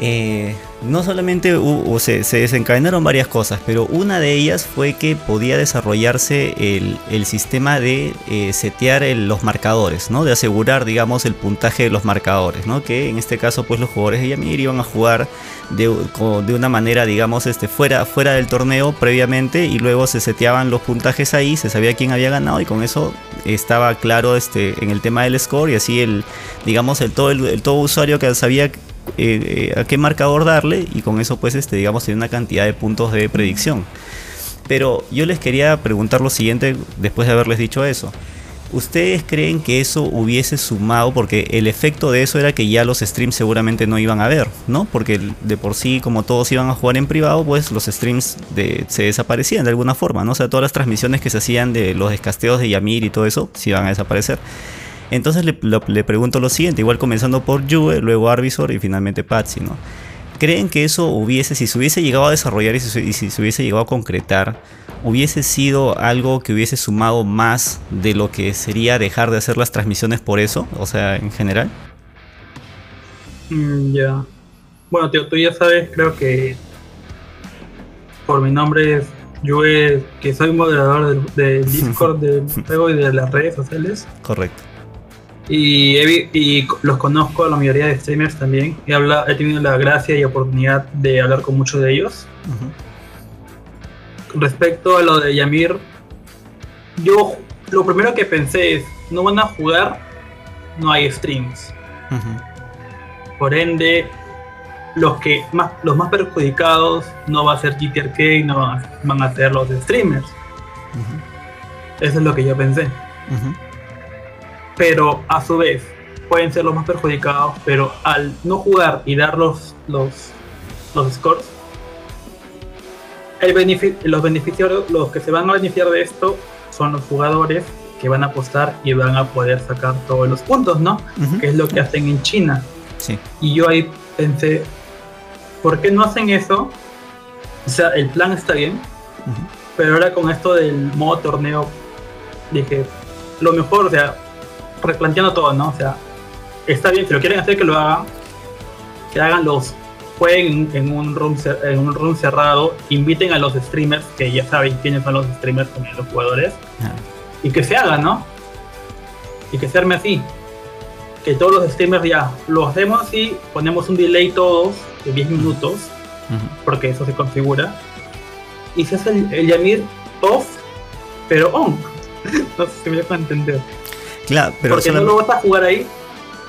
eh, no solamente se, desencadenaron varias cosas, pero una de ellas fue que podía desarrollarse el, sistema de eh, setear los marcadores, ¿no? de asegurar digamos el puntaje de los marcadores, ¿no? que en este caso pues los jugadores de Yamir iban a jugar de, una manera digamos este, fuera, fuera del torneo previamente y luego se seteaban los puntajes ahí, se sabía quién había ganado y con eso estaba claro este, en el tema del score y así el digamos el todo, el todo usuario que sabía eh, a qué marcador darle y con eso pues este, digamos tiene una cantidad de puntos de predicción. Pero yo les quería preguntar lo siguiente después de haberles dicho eso. ¿Ustedes creen que eso hubiese sumado? Porque el efecto de eso era que ya los streams seguramente no iban a ver, ¿no? Porque de por sí, como todos iban a jugar en privado, pues los streams se desaparecían de alguna forma, ¿no? O sea, todas las transmisiones que se hacían de los descasteos de Yamir y todo eso, se iban a desaparecer. Entonces le, pregunto lo siguiente, igual comenzando por Juve, luego Arbisor y finalmente Patsy, ¿no? ¿Creen que eso hubiese, si se hubiese llegado a desarrollar y si, se hubiese llegado a concretar, hubiese sido algo que hubiese sumado más de lo que sería dejar de hacer las transmisiones por eso? O sea, en general. Mm, ya. Bueno, tío, tú ya sabes, creo que por mi nombre es Juve, que soy moderador del, Discord del juego y de las redes sociales. Correcto. Y, los conozco a la mayoría de streamers también. He, he tenido la gracia y oportunidad de hablar con muchos de ellos. Respecto a lo de Yamir, yo lo primero que pensé es, no van a jugar, no hay streams. Por ende, los que más, los más perjudicados no va a ser GTRK, no van a ser los streamers. Eso es lo que yo pensé pero a su vez pueden ser los más perjudicados, pero al no jugar y dar los, los, los scores, el los beneficiarios, los que se van a beneficiar de esto son los jugadores que van a apostar y van a poder sacar todos los puntos, ¿no? Que es lo que hacen en China. Sí. Y yo ahí pensé, ¿por qué no hacen eso? O sea, el plan está bien, pero ahora con esto del modo torneo, dije, lo mejor, o sea, replanteando todo, ¿no? O sea, está bien, si lo quieren hacer, que lo hagan. Que hagan los. Jueguen en un room, en un room cerrado. Inviten a los streamers, que ya saben quiénes son los streamers, como los jugadores. Y que se haga, ¿no? Y que se arme así. Que todos los streamers ya lo hacemos así, ponemos un delay todos de 10 minutos, porque eso se configura. Y se hace el, Yamir off, pero on. no sé si me dejo entender. Claro, pero Porque no lo vas a jugar ahí,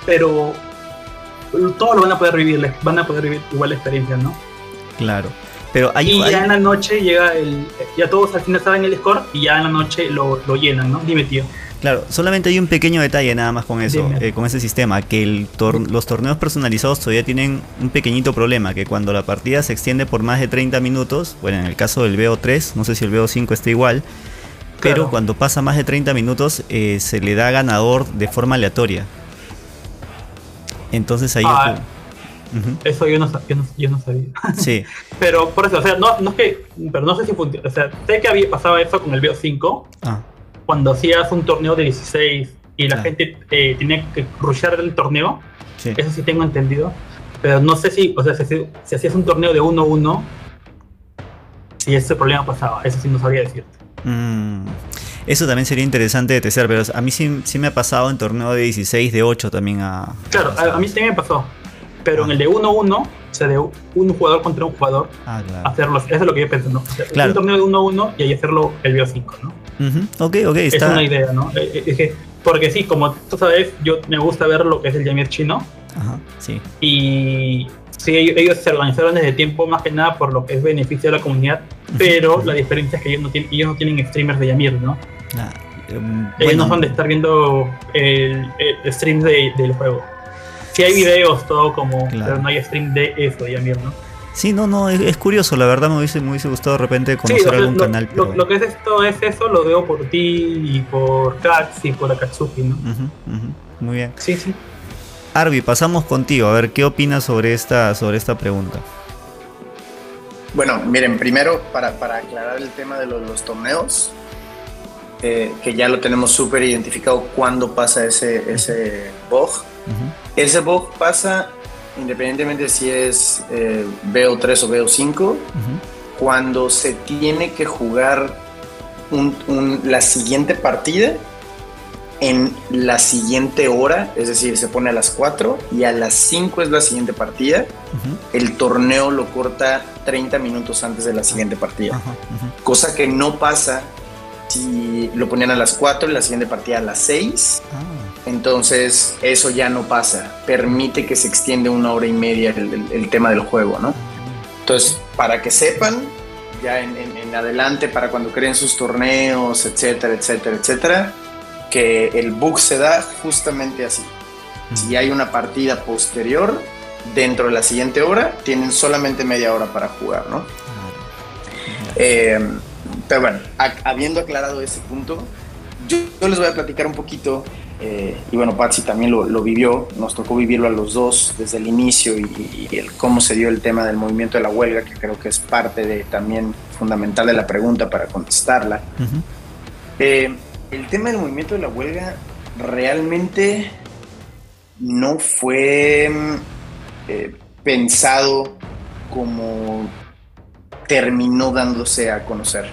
pero todos lo van a poder vivir, van a poder vivir igual la experiencia, ¿no? Claro. Pero hay, y ya en la noche llega el. Ya todos al final saben el score y ya en la noche lo, llenan, ¿no? Dime, tío. Claro, solamente hay un pequeño detalle nada más con eso, eh, con ese sistema, que el los torneos personalizados todavía tienen un pequeñito problema, que cuando la partida se extiende por más de 30 minutos, bueno, en el caso del BO3, no sé si el BO5 está igual, pero cuando pasa más de 30 minutos eh, se le da ganador de forma aleatoria. Entonces ahí... Ah, eso yo no, yo no, sabía. Sí. pero por eso, o sea, no, no es que... Pero no sé si funciona. O sea, sé que había, pasaba eso con el BO5. Ah. Cuando hacías un torneo de 16 y la gente eh, tenía que rushear el torneo. Eso sí tengo entendido. Pero no sé si, o sea, si, si hacías un torneo de 1-1, si ese problema pasaba. Eso sí no sabía decirte. Mm, eso también sería interesante de testear, pero a mí sí, sí, me ha pasado en torneo de 16, de 8 también a... Claro, a, mí sí me pasó. Pero en el de 1-1, o sea, de un jugador contra un jugador, ah, hacerlo, eso es lo que yo pensé, ¿no? Un torneo de 1-1 y ahí hacerlo el BO5, ¿no? Ok, ok, está. Es una idea, ¿no? Eh, eh, porque sí, como tú sabes, yo me gusta ver lo que es el Yamir chino. Ajá, sí. Y Sí, ellos se organizaron desde tiempo más que nada por lo que es beneficio de la comunidad, pero la diferencia es que ellos no tienen, ellos no tienen streamers de Yamir, ¿no? Em, Ellos no van de estar viendo el, stream del juego. Si hay videos, todo como, pero no hay stream de eso, ya ¿no? Sí, no, no, es, curioso, la verdad me hubiese, me hubiese gustado de repente conocer algún canal. Lo, que es esto es eso, lo veo por ti y por Katz y por Akatsuki, ¿no? Muy bien. Sí, sí. Arby, pasamos contigo, a ver qué opinas sobre esta, sobre esta pregunta. Bueno, miren, primero para, aclarar el tema de los, torneos, eh, que ya lo tenemos súper identificado cuándo pasa ese, ese bug. Ese bug pasa independientemente si es eh, BO3 o BO5, cuando se tiene que jugar la siguiente partida en la siguiente hora, es decir, se pone a las 4 y a las 5 es la siguiente partida, el torneo lo corta 30 minutos antes de la siguiente partida. Cosa que no pasa si lo ponían a las 4 y la siguiente partida a las 6. Ah. Entonces eso ya no pasa. Permite que se extiende una hora y media el, tema del juego, ¿no? Entonces, para que sepan, ya en, adelante, para cuando creen sus torneos, etcétera, etcétera, etcétera, que el bug se da justamente así. Si hay una partida posterior, dentro de la siguiente hora, tienen solamente media hora para jugar, ¿no? Eh, pero bueno, habiendo aclarado ese punto, yo, les voy a platicar un poquito, eh, y bueno, Patsy también lo, vivió, nos tocó vivirlo a los dos desde el inicio y, el, cómo se dio el tema del movimiento de la huelga, que creo que es parte de también fundamental de la pregunta para contestarla. Eh, el tema del movimiento de la huelga realmente no fue eh, pensado como terminó dándose a conocer.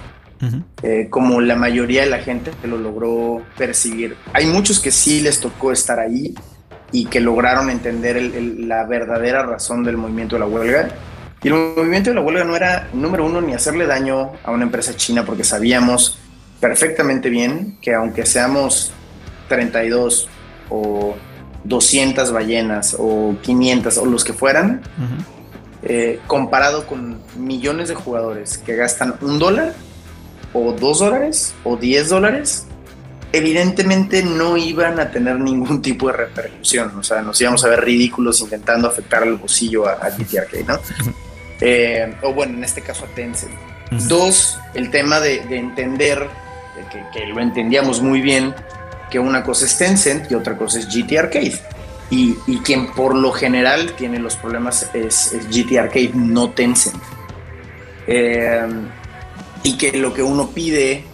Eh, como la mayoría de la gente que lo logró percibir. Hay muchos que sí les tocó estar ahí y que lograron entender la verdadera razón del movimiento de la huelga. Y el movimiento de la huelga no era, número uno, ni hacerle daño a una empresa china, porque sabíamos perfectamente bien que aunque seamos 32 o 200 ballenas o 500 o los que fueran, eh, comparado con millones de jugadores que gastan un dólar, o 2 dólares o 10 dólares, evidentemente no iban a tener ningún tipo de repercusión. O sea, nos íbamos a ver ridículos intentando afectar al bolsillo a, a GT ¿no? Eh, o bueno, en este caso a Tencent. Dos, el tema de, entender, que, lo entendíamos muy bien, que una cosa es Tencent y otra cosa es GT Arcade. Y, quien por lo general tiene los problemas es, es GT Arcade, no Tencent. Eh, y que lo que uno pide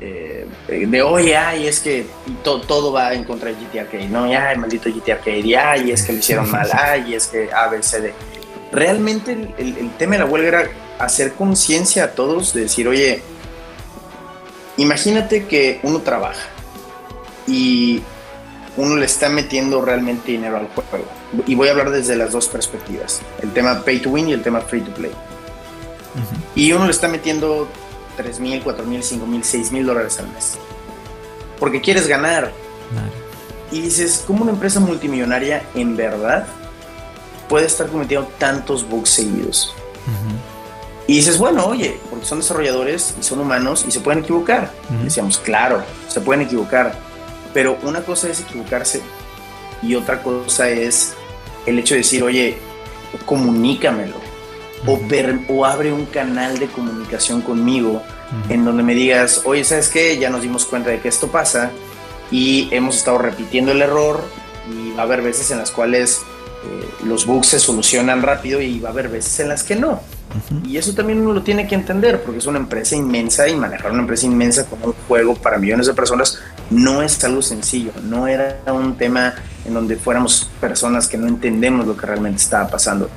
eh, de oye, ay, es que todo va en contra de GT Arcade, no, ay, maldito GT Arcade, y ay, es que lo hicieron mal, ay, es que ABCD. Realmente el, el, tema de la huelga era hacer conciencia a todos de decir, oye, imagínate que uno trabaja y uno le está metiendo realmente dinero al juego. Y voy a hablar desde las dos perspectivas, el tema pay to win y el tema free to play. Y uno le está metiendo 3 mil, 4 mil, 5 mil, 6 mil dólares al mes. Porque quieres ganar. Y dices, ¿cómo una empresa multimillonaria en verdad puede estar cometiendo tantos bugs seguidos? Y dices, bueno, oye, porque son desarrolladores y son humanos y se pueden equivocar. Decíamos, claro, se pueden equivocar. Pero una cosa es equivocarse y otra cosa es el hecho de decir, oye, comunícamelo o, o abre un canal de comunicación conmigo en donde me digas, oye, ¿sabes qué? Ya nos dimos cuenta de que esto pasa y hemos estado repitiendo el error y va a haber veces en las cuales eh, los bugs se solucionan rápido y va a haber veces en las que no. Y eso también uno lo tiene que entender porque es una empresa inmensa y manejar una empresa inmensa como un juego para millones de personas no es algo sencillo, no era un tema en donde fuéramos personas que no entendemos lo que realmente estaba pasando.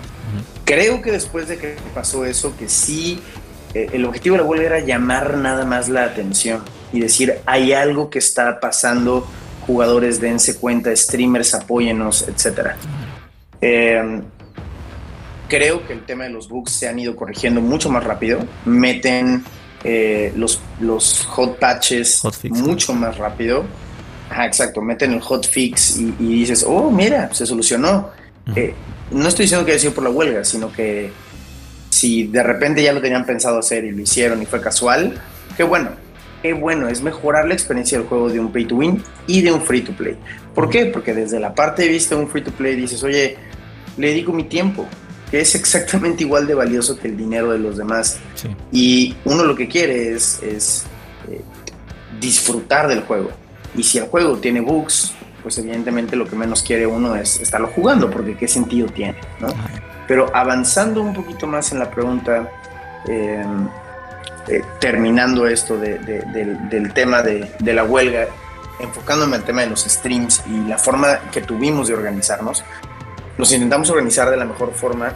Creo que después de que pasó eso, que sí, eh, el objetivo de la huelga era llamar nada más la atención y decir, hay algo que está pasando, jugadores dense cuenta, streamers apóyenos, etc. Em, creo que el tema de los bugs se han ido corrigiendo mucho más rápido, meten eh, los, los hot patches mucho más rápido. exacto, meten el hotfix y, y dices, oh, mira, se solucionó no estoy diciendo que haya sido por la huelga, sino que si de repente ya lo tenían pensado hacer y lo hicieron y fue casual, qué bueno. qué bueno, es mejorar la experiencia del juego de un pay to win y de un free to play. ¿Por qué? Porque desde la parte de vista de un free to play dices, oye, le dedico mi tiempo, que es exactamente igual de valioso que el dinero de los demás. Y uno lo que quiere es, es eh, disfrutar del juego. Y si el juego tiene bugs, pues evidentemente lo que menos quiere uno es estarlo jugando, porque qué sentido tiene, ¿no? Pero avanzando un poquito más en la pregunta, em, eh, terminando esto del, tema de, la huelga, enfocándome al tema de los streams y la forma que tuvimos de organizarnos, nos intentamos organizar de la mejor forma.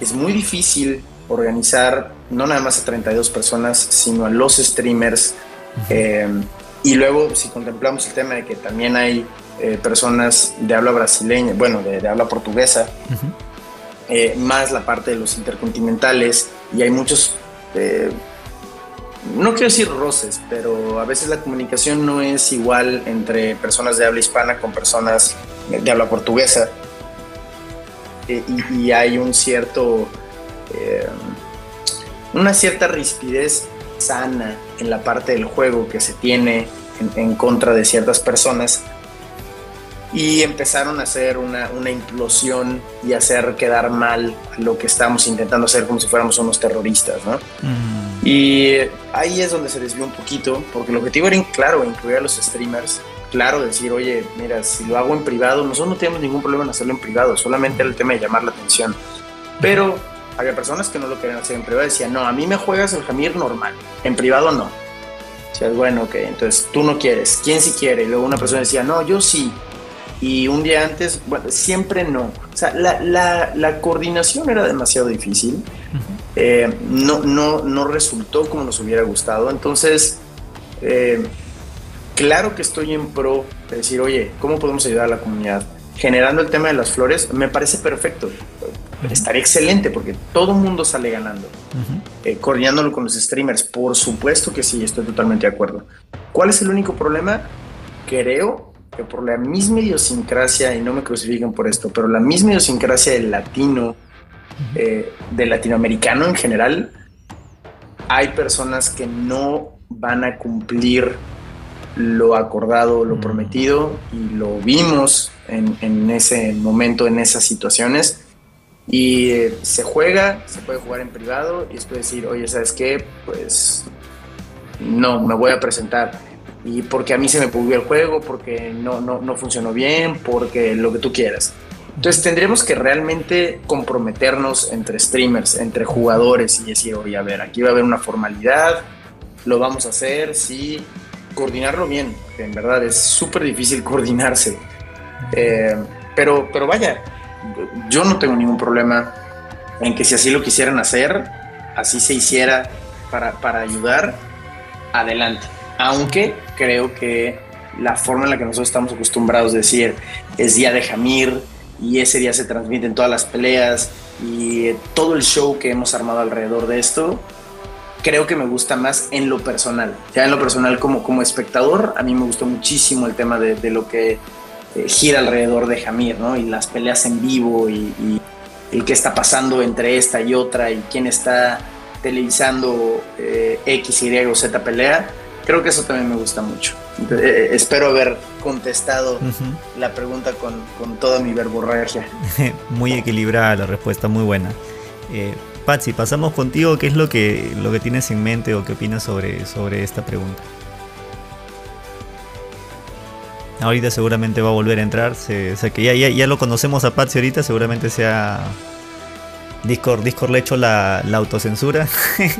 Es muy difícil organizar no nada más a 32 personas, sino a los streamers. Em, y luego, si contemplamos el tema de que también hay eh, personas de habla brasileña, bueno, de, habla portuguesa, eh, más la parte de los intercontinentales, y hay muchos, eh, no quiero decir roces, pero a veces la comunicación no es igual entre personas de habla hispana con personas de habla portuguesa, y, hay un cierto, una cierta rispidez sana en la parte del juego que se tiene en contra de ciertas personas y empezaron a hacer una, una, implosión y hacer quedar mal lo que estábamos intentando hacer como si fuéramos unos terroristas, ¿no? Mm. Y ahí es donde se desvió un poquito, porque el objetivo era, claro, incluir a los streamers, claro, decir, oye, mira, si lo hago en privado, nosotros no tenemos ningún problema en hacerlo en privado, solamente era el tema de llamar la atención. Pero había personas que no lo querían hacer en privado, decían, no, a mí me juegas el Jamir normal, en privado no. O sea, bueno, ok, entonces tú no quieres, ¿quién sí quiere? Y luego una persona decía, no, yo sí y un día antes, bueno, siempre no. O sea, la, la, la coordinación era demasiado difícil. Eh, no, no, no resultó como nos hubiera gustado. Entonces, eh, claro que estoy en pro de decir, oye, ¿cómo podemos ayudar a la comunidad? Generando el tema de las flores, me parece perfecto. Estaría excelente porque todo el mundo sale ganando. Eh, coordinándolo con los streamers, por supuesto que sí, estoy totalmente de acuerdo. ¿Cuál es el único problema? Creo que por la misma idiosincrasia, y no me crucifiquen por esto, pero la misma idiosincrasia del latino, eh, del latinoamericano en general, hay personas que no van a cumplir lo acordado, lo prometido, y lo vimos en, ese momento, en esas situaciones. Y eh, se juega, se puede jugar en privado y después decir, oye, ¿sabes qué? Pues no, me voy a presentar y porque a mí se me pudió el juego, porque no, no, no funcionó bien, porque lo que tú quieras. Entonces tendríamos que realmente comprometernos entre streamers, entre jugadores y decir, oye, a ver, aquí va a haber una formalidad, lo vamos a hacer, sí, coordinarlo bien, en verdad es súper difícil coordinarse. Eh, pero, pero vaya, yo no tengo ningún problema en que si así lo quisieran hacer, así se hiciera para, para ayudar, adelante aunque creo que la forma en la que nosotros estamos acostumbrados a decir es día de Jamir y ese día se transmiten todas las peleas y todo el show que hemos armado alrededor de esto, creo que me gusta más en lo personal. Ya en lo personal como, como espectador, a mí me gustó muchísimo el tema de, lo que eh, gira alrededor de Jamir, ¿no? Y las peleas en vivo y, y el qué está pasando entre esta y otra y quién está televisando eh, X, Y o Z pelea creo que eso también me gusta mucho. Eh, eh, espero haber contestado la pregunta con, con, toda mi verborragia. muy equilibrada la respuesta, muy buena. Patsy, pasamos contigo. ¿Qué es lo que, lo que tienes en mente o qué opinas sobre, sobre esta pregunta? Ahorita seguramente va a volver a entrar. o sea que ya, ya, ya, lo conocemos a Patsy ahorita, seguramente sea. Discord, Discord le he hecho la, la autocensura.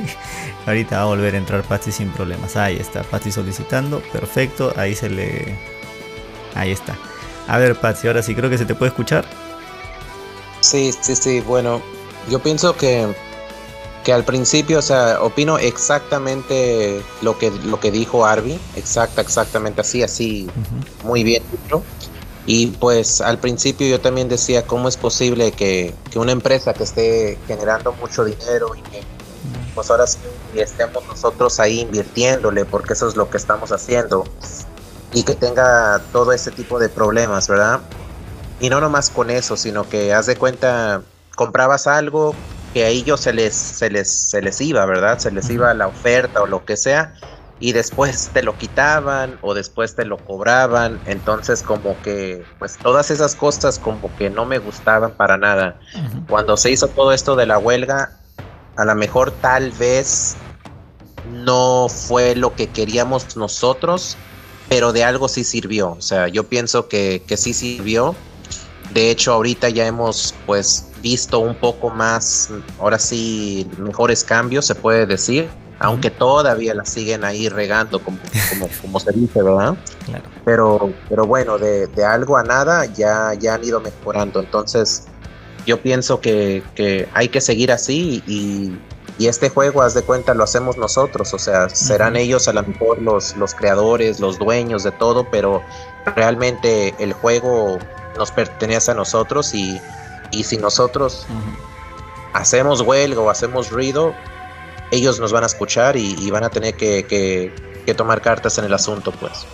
Ahorita va a volver a entrar Patsy sin problemas. Ahí está, Patsy solicitando. Perfecto, ahí se le. Ahí está. A ver, Patsy, ahora sí creo que se te puede escuchar. Sí, sí, sí. Bueno, yo pienso que, que al principio, o sea, opino exactamente lo que, lo que dijo Arby. Exacta, exactamente así, así, muy bien Y pues al principio yo también decía, ¿cómo es posible que, que una empresa que esté generando mucho dinero y que pues ahora sí estemos nosotros ahí invirtiéndole, porque eso es lo que estamos haciendo, y que tenga todo ese tipo de problemas, ¿verdad? Y no nomás con eso, sino que haz de cuenta, comprabas algo que a ellos se les, se les, se les iba, ¿verdad? Se les iba la oferta o lo que sea, y después te lo quitaban o después te lo cobraban. Entonces como que pues todas esas cosas como que no me gustaban para nada. Cuando se hizo todo esto de la huelga, a lo mejor tal vez no fue lo que queríamos nosotros, pero de algo sí sirvió. O sea, yo pienso que, que sí sirvió. De hecho, ahorita ya hemos pues visto un poco más, ahora sí, mejores cambios, se puede decir aunque todavía la siguen ahí regando, como, como, se dice, ¿verdad? Pero, pero bueno, de, algo a nada ya, ya han ido mejorando. Entonces, yo pienso que, hay que seguir así y, este juego, haz de cuenta, lo hacemos nosotros. O sea, serán ellos a lo mejor los, los creadores, los dueños de todo, pero realmente el juego nos pertenece a nosotros y, si nosotros hacemos huelga o hacemos ruido, ellos nos van a escuchar y, van a tener que, tomar cartas en el asunto, pues.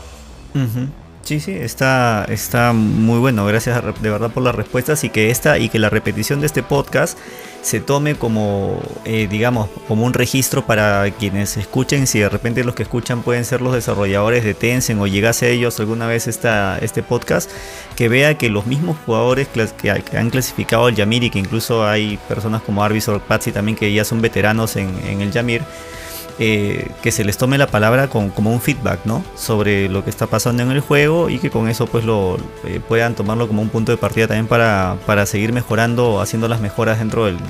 Sí, sí, está, está muy bueno. Gracias de verdad por las respuestas y que esta y que la repetición de este podcast se tome como, eh, digamos, como un registro para quienes escuchen. Si de repente los que escuchan pueden ser los desarrolladores de Tencent o llegase a ellos alguna vez esta, este podcast, que vea que los mismos jugadores que, han clasificado al Yamir y que incluso hay personas como Arvis o Patsy también que ya son veteranos en, en el Yamir eh, que se les tome la palabra con, como un feedback, ¿no? Sobre lo que está pasando en el juego y que con eso pues lo eh, puedan tomarlo como un punto de partida también para, para seguir mejorando, haciendo las mejoras dentro del,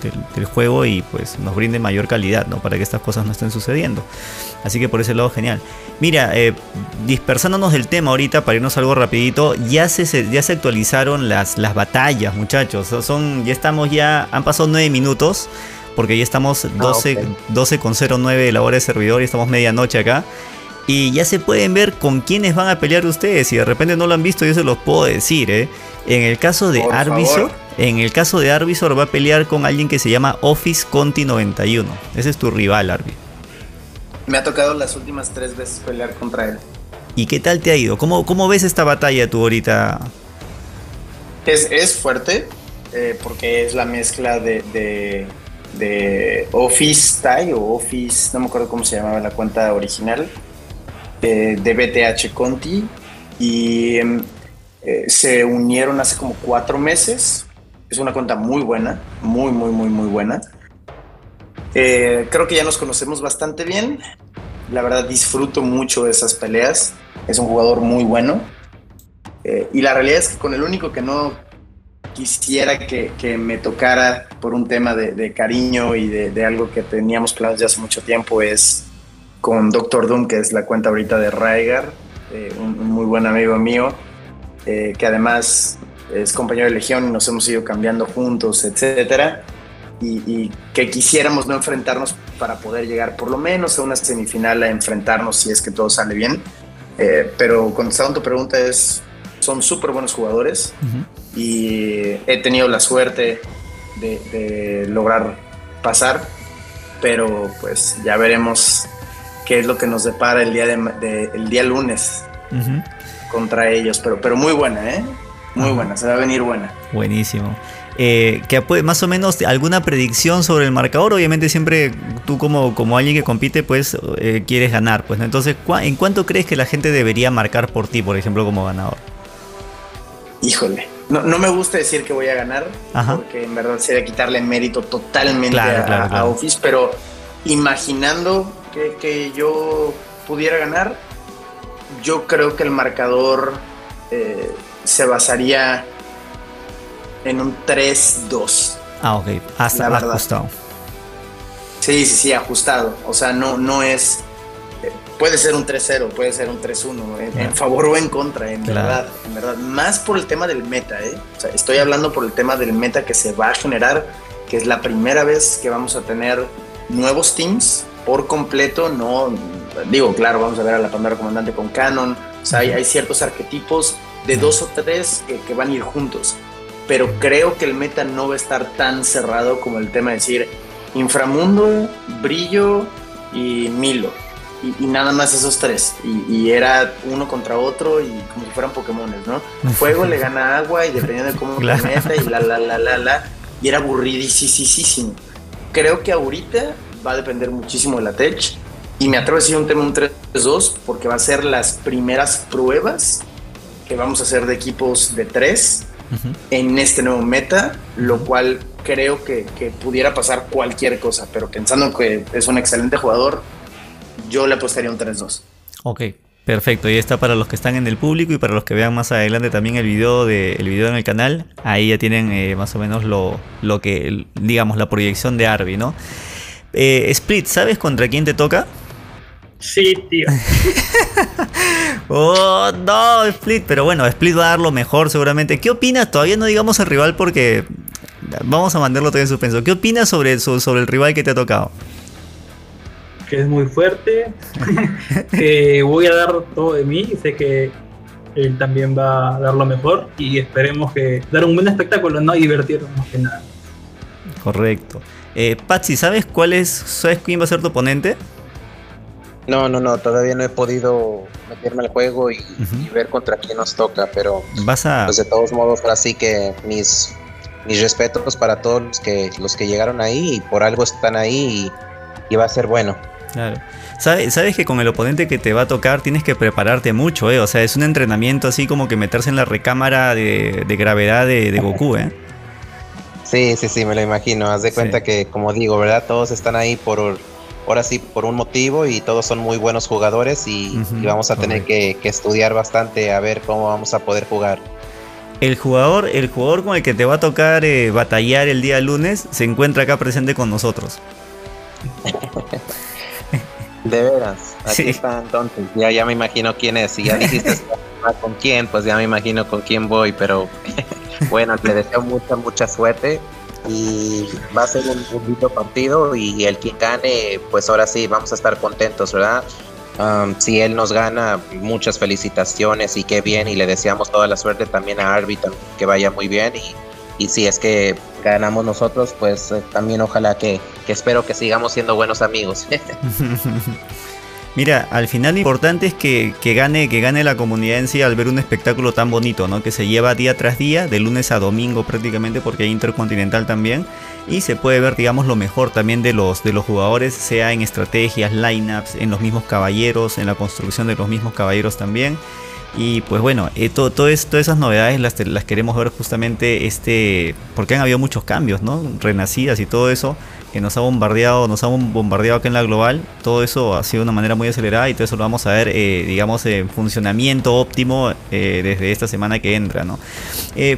juego y pues nos brinde mayor calidad, ¿no? Para que estas cosas no estén sucediendo. Así que por ese lado genial. Mira, eh, dispersándonos del tema ahorita para irnos algo rapidito, ya se, ya se actualizaron las, las batallas, muchachos. Son, ya estamos ya, han pasado nueve minutos porque ya estamos 12, ah, con 09 de la hora de servidor y estamos medianoche acá. Y ya se pueden ver con quiénes van a pelear ustedes. Si de repente no lo han visto, yo se los puedo decir. ¿eh? En el caso de Arvisor, en el caso de Arvisor va a pelear con alguien que se llama Office Conti 91. Ese es tu rival, Arvi. Me ha tocado las últimas tres veces pelear contra él. ¿Y qué tal te ha ido? ¿Cómo, cómo ves esta batalla tú ahorita? Es, es fuerte, eh, porque es la mezcla de de Office Tai o Office, no me acuerdo cómo se llamaba la cuenta original, de BTH Conti y em, eh, se unieron hace como cuatro meses. Es una cuenta muy buena, muy, muy, muy, muy buena. Eh, creo que ya nos conocemos bastante bien. La verdad disfruto mucho de esas peleas. Es un jugador muy bueno. Eh, y la realidad es que con el único que no quisiera que, me tocara por un tema de, cariño y de, algo que teníamos planes de hace mucho tiempo es con Doctor Doom, que es la cuenta ahorita de Raigar, eh, un, muy buen amigo mío, eh, que además es compañero de Legión y nos hemos ido cambiando juntos, etcétera. Y, que quisiéramos no enfrentarnos para poder llegar por lo menos a una semifinal a enfrentarnos si es que todo sale bien. Eh, pero contestando tu pregunta es, son súper buenos jugadores y he tenido la suerte de, lograr pasar, pero pues ya veremos qué es lo que nos depara el día, de, el día lunes contra ellos, pero, pero muy buena, ¿eh? Muy buena, se va a venir buena. Buenísimo. Eh, que más o menos alguna predicción sobre el marcador. Obviamente siempre tú como, como alguien que compite pues eh, quieres ganar. Pues, Entonces, ¿en cuánto crees que la gente debería marcar por ti, por ejemplo, como ganador? híjole, no, no, me gusta decir que voy a ganar, porque en verdad sería quitarle mérito totalmente a, Office, pero imaginando que, yo pudiera ganar, yo creo que el marcador eh, se basaría en un 3-2. Ah, ok, hasta ajustado. Sí, sí, sí, ajustado. O sea, no, no es puede ser un 3-0, puede ser un 3-1, en, favor o en contra, en verdad, en verdad. Más por el tema del meta, ¿eh? O sea, estoy hablando por el tema del meta que se va a generar, que es la primera vez que vamos a tener nuevos teams por completo, no, digo, claro, vamos a ver a la Pandora Comandante con Canon, o sea, hay, ciertos arquetipos de dos o tres que, que van a ir juntos, pero creo que el meta no va a estar tan cerrado como el tema de decir inframundo, brillo y Milo y, nada más esos tres. Y, era uno contra otro y como si fueran Pokémones, ¿no? Fuego le gana agua y dependiendo de cómo claro. meta y la, la, la, la, la. Y era aburridísimo. Creo que ahorita va a depender muchísimo de la Tech. Y me atrevo a decir un tema un 3-2 3-2 porque va a ser las primeras pruebas que vamos a hacer de equipos de 3 en este nuevo meta, lo cual creo que, que, pudiera pasar cualquier cosa, pero pensando que es un excelente jugador, yo le apostaría un 3-2. Ok, Perfecto, y está para los que están en el público y para los que vean más adelante también el video, de, el video en el canal. Ahí ya tienen eh, más o menos lo, lo, que, digamos, la proyección de Arby, ¿no? Eh, Split, ¿sabes contra quién te toca? Sí, tío. oh, no, Split. Pero bueno, Split va a dar lo mejor seguramente. ¿Qué opinas? Todavía no digamos al rival porque vamos a mandarlo todavía en suspenso. ¿Qué opinas sobre, sobre el rival que te ha tocado? Que es muy fuerte, que voy a dar todo de mí. Sé que él también va a dar lo mejor y esperemos que dar un buen espectáculo, no divertirnos más que nada. Correcto. Eh, Patsy, ¿sabes cuál es, sabes quién va a ser tu oponente? No, no, no, todavía no he podido meterme al juego y, ver contra quién nos toca, pero vas a... pues de todos modos, así que mis, mis respetos para todos los que, los que llegaron ahí y por algo están ahí y, va a ser bueno. Claro. ¿Sabes, sabes que con el oponente que te va a tocar tienes que prepararte mucho, ¿eh? O sea, es un entrenamiento así como que meterse en la recámara de, gravedad de, Goku, ¿eh? Sí, sí, sí, me lo imagino. Haz de cuenta que, como digo, ¿verdad? Todos están ahí por ahora sí por un motivo y todos son muy buenos jugadores y, vamos a tener que, estudiar bastante a ver cómo vamos a poder jugar. El jugador, el jugador con el que te va a tocar eh, batallar el día lunes se encuentra acá presente con nosotros. De veras, aquí está entonces. Ya, ya me imagino quién es. Si ya dijiste con quién, pues ya me imagino con quién voy. Pero bueno, le deseo mucha, mucha suerte y va a ser un, bonito partido y el que gane, pues ahora sí, vamos a estar contentos, ¿verdad? Um, si él nos gana, muchas felicitaciones y qué bien y le deseamos toda la suerte también a Árbitro, que vaya muy bien y, y si es que ganamos nosotros, pues eh, también ojalá que, que espero que sigamos siendo buenos amigos. Mira, al final lo importante es que, gane, que gane la comunidad en sí al ver un espectáculo tan bonito, ¿no? Que se lleva día tras día, de lunes a domingo prácticamente, porque hay intercontinental también. Y se puede ver, digamos, lo mejor también de los, de los jugadores, sea en estrategias, lineups, en los mismos caballeros, en la construcción de los mismos caballeros también. Y pues bueno, eh, todo, todas esas novedades las, las, queremos ver justamente este, porque han habido muchos cambios, ¿no? Renacidas y todo eso que nos ha bombardeado, nos ha bombardeado acá en la global. Todo eso ha sido de una manera muy acelerada y todo eso lo vamos a ver, eh, digamos, en funcionamiento óptimo eh, desde esta semana que entra, ¿no?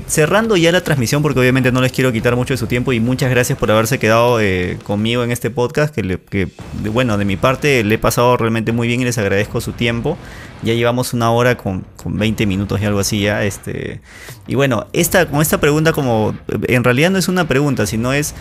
cerrando ya la transmisión, porque obviamente no les quiero quitar mucho de su tiempo y muchas gracias por haberse quedado conmigo en este podcast, que, que, bueno, de mi parte le he pasado realmente muy bien y les agradezco su tiempo. Ya llevamos una hora con, con 20 minutos y algo así ya. Este, y bueno, esta, con esta pregunta como en realidad no es una pregunta, sino es...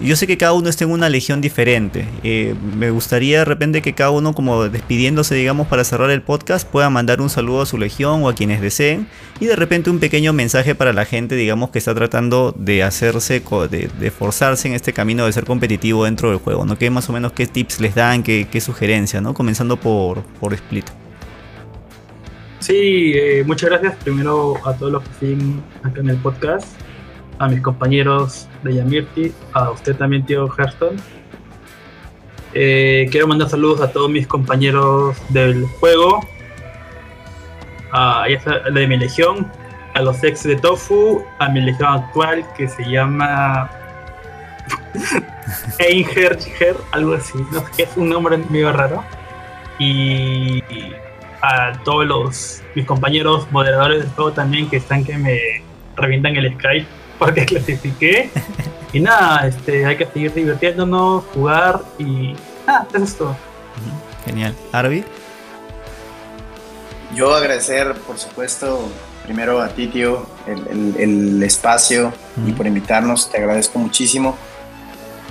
Yo sé que cada uno está en una legión diferente. Eh, me gustaría de repente que cada uno, como despidiéndose, digamos, para cerrar el podcast, pueda mandar un saludo a su legión o a quienes deseen. Y de repente un pequeño mensaje para la gente, digamos, que está tratando de hacerse, de, de forzarse en este camino de ser competitivo dentro del juego. ¿no? ¿Qué más o menos qué tips les dan, qué, qué sugerencias, ¿no? Comenzando por, por Split. Sí, eh, muchas gracias primero a todos los que siguen acá en el podcast, a mis compañeros de Yamirti, a usted también, tío Herston. Eh, quiero mandar saludos a todos mis compañeros del juego, a, de mi legión, a los ex de Tofu, a mi legión actual que se llama Einger, algo así, no sé, es un nombre medio raro. Y a todos los mis compañeros moderadores del juego también que están que me revientan el Skype porque clasifiqué. y nada, este, hay que seguir divirtiéndonos, jugar y nada, eso es todo. Genial. Arby. Yo agradecer, por supuesto, primero a ti, tío, el, espacio y por invitarnos. Te agradezco muchísimo.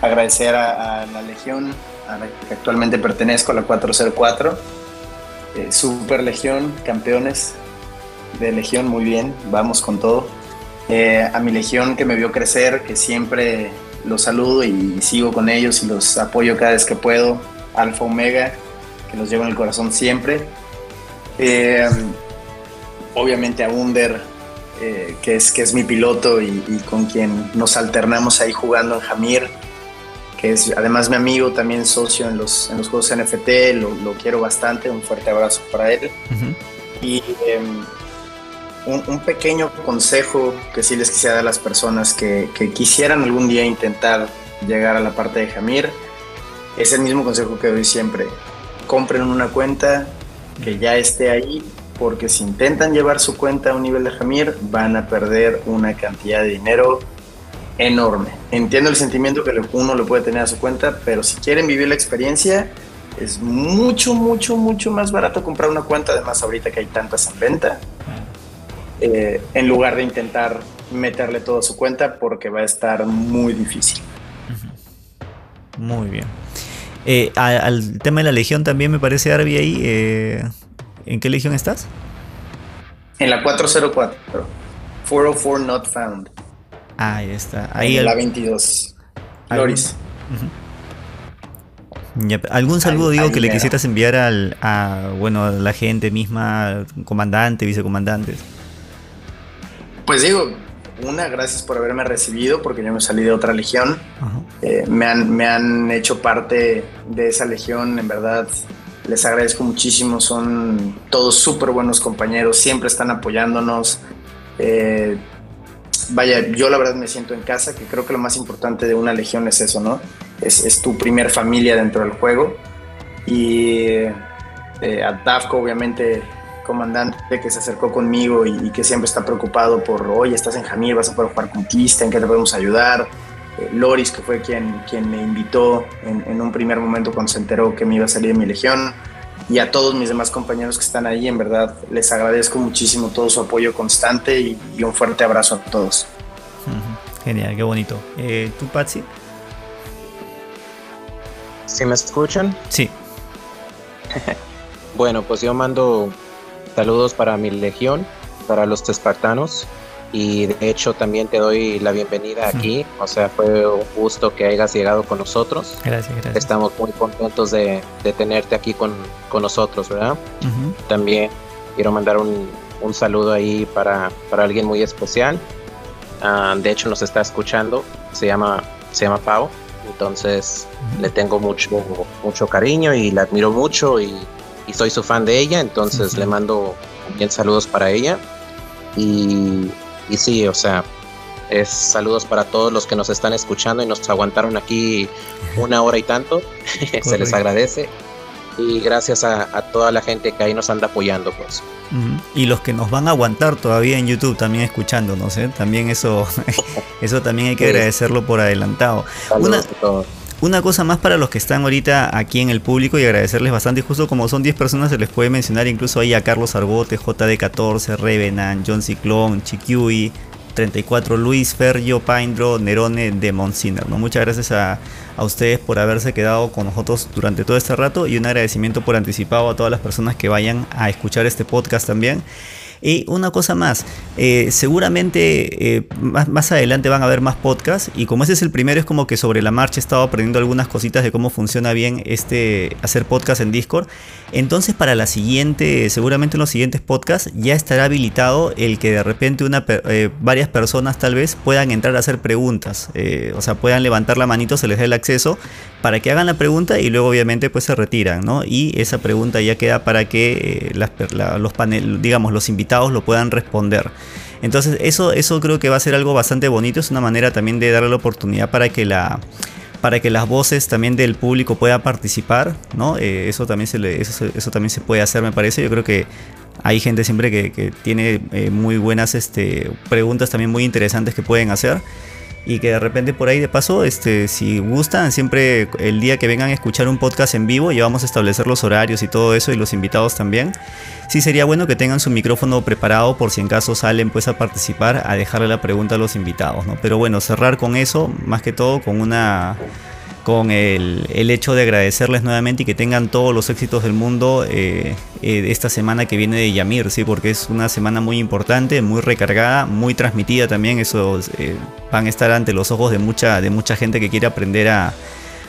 Agradecer a, a la Legión, a la que actualmente pertenezco, a la 404 eh, Super Legión, campeones de Legión, muy bien, vamos con todo. Eh, a mi Legión que me vio crecer, que siempre los saludo y sigo con ellos y los apoyo cada vez que puedo. Alfa Omega, que los llevo en el corazón siempre. Eh, obviamente a Under, que, es, que es mi piloto y, con quien nos alternamos ahí jugando en Jamir, que es además mi amigo, también socio en los, en los juegos NFT, lo, lo quiero bastante, un fuerte abrazo para él. Y em, un, pequeño consejo que sí les quisiera dar a las personas que, que, quisieran algún día intentar llegar a la parte de Jamir, es el mismo consejo que doy siempre. Compren una cuenta que ya esté ahí, porque si intentan llevar su cuenta a un nivel de Jamir, van a perder una cantidad de dinero enorme. Entiendo el sentimiento que uno le puede tener a su cuenta, pero si quieren vivir la experiencia, es mucho, mucho, mucho más barato comprar una cuenta, además ahorita que hay tantas en venta, eh, en lugar de intentar meterle todo a su cuenta porque va a estar muy difícil. Muy bien. Eh, al, tema de la legión también me parece, Arby, ahí. Eh, ¿En qué legión estás? En la 404. 404 not found. Ahí está. Ahí en la 22. Loris. ¿Algún saludo, digo, que le quisieras enviar al, a, bueno, a la gente misma, comandante, vicecomandantes? Pues digo, una, gracias por haberme recibido, porque yo me salí de otra legión. Eh, me, han, me han hecho parte de esa legión, en verdad. Les agradezco muchísimo, son todos súper buenos compañeros, siempre están apoyándonos. Eh, vaya, yo la verdad me siento en casa, que creo que lo más importante de una legión es eso, ¿no? Es, tu primer familia dentro del juego. Y eh, a Dafco, obviamente, comandante que se acercó conmigo y, que siempre está preocupado por, oye, estás en Jamir, vas a poder jugar conquista, ¿en qué te podemos ayudar? Eh, Loris, que fue quien, quien me invitó en, en un primer momento cuando se enteró que me iba a salir de mi legión y a todos mis demás compañeros que están ahí. En verdad, les agradezco muchísimo todo su apoyo constante y, un fuerte abrazo a todos. Genial, qué bonito. Eh, ¿Tú, Patsy? ¿Sí me escuchan? Sí. bueno, pues yo mando saludos para mi legión, para los espartanos y de hecho también te doy la bienvenida aquí. O sea, fue un gusto que hayas llegado con nosotros. Gracias, gracias. Estamos muy contentos de, tenerte aquí con, nosotros, ¿verdad? También quiero mandar un, saludo ahí para, para, alguien muy especial. Ah, de hecho, nos está escuchando. Se llama, se llama Pau. Entonces, le tengo mucho, mucho cariño y la admiro mucho y, soy su fan de ella. Entonces, le mando bien saludos para ella. Y y sí, o sea, es saludos para todos los que nos están escuchando y nos aguantaron aquí una hora y tanto. Se les agradece. Y gracias a, toda la gente que ahí nos anda apoyando, pues. Y los que nos van a aguantar todavía en YouTube también escuchándonos, ¿eh? También eso, eso también hay que agradecerlo por adelantado. Una, una cosa más para los que están ahorita aquí en el público y agradecerles bastante. justo como son 10 personas, se les puede mencionar incluso ahí a Carlos Argote, JD14, Revenant, John Ciclón, Chiquiui, 34 Luis, Fergio, Pindro, Nerone, Demon Sinner. ¿no? Muchas gracias a, a, ustedes por haberse quedado con nosotros durante todo este rato y un agradecimiento por anticipado a todas las personas que vayan a escuchar este podcast también. Y una cosa más, eh, seguramente eh, más, adelante van a haber más podcasts y como ese es el primero es como que sobre la marcha he estado aprendiendo algunas cositas de cómo funciona bien este hacer podcast en Discord. Entonces para la siguiente, seguramente en los siguientes podcasts ya estará habilitado el que de repente una, eh, varias personas tal vez puedan entrar a hacer preguntas, o sea puedan levantar la manito, se les dé el acceso para que hagan la pregunta y luego obviamente pues se retiran, ¿no? Y esa pregunta ya queda para que los panel, digamos los invitados lo puedan responder. Entonces eso, eso creo que va a ser algo bastante bonito, es una manera también de darle la oportunidad para que la para que las voces también del público pueda participar, ¿no? Eh, eso, también se le, eso, también se puede hacer, me parece. Yo creo que hay gente siempre que, tiene eh, muy buenas este, preguntas también muy interesantes que pueden hacer y que de repente por ahí de paso, este, si gustan, siempre el día que vengan a escuchar un podcast en vivo, ya vamos a establecer los horarios y todo eso y los invitados también. Sí sería bueno que tengan su micrófono preparado por si en caso salen pues a participar, a dejarle la pregunta a los invitados, ¿no? Pero bueno, cerrar con eso, más que todo con una con el, hecho de agradecerles nuevamente y que tengan todos los éxitos del mundo eh, eh, esta semana que viene de Yamir, ¿sí? porque es una semana muy importante, muy recargada, muy transmitida también, eso eh, van a estar ante los ojos de mucha, de mucha gente que quiere aprender a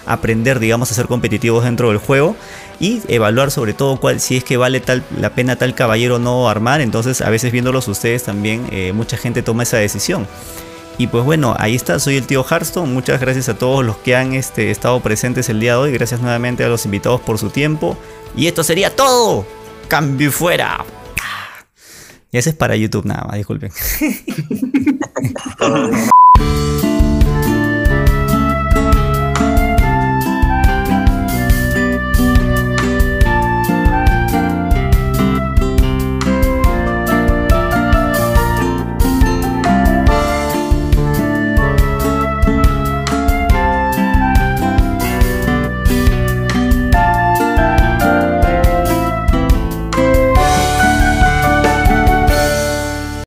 aprender, digamos, a ser competitivos dentro del juego y evaluar sobre todo cuál, si es que vale tal, la pena tal caballero no armar, entonces a veces viéndolos ustedes también mucha gente toma esa decisión. Y pues bueno, ahí está, soy el tío Hearthstone. Muchas gracias a todos los que han este, estado presentes el día de hoy. Gracias nuevamente a los invitados por su tiempo. Y esto sería todo. Cambio fuera. Y ese es para YouTube nada más, disculpen.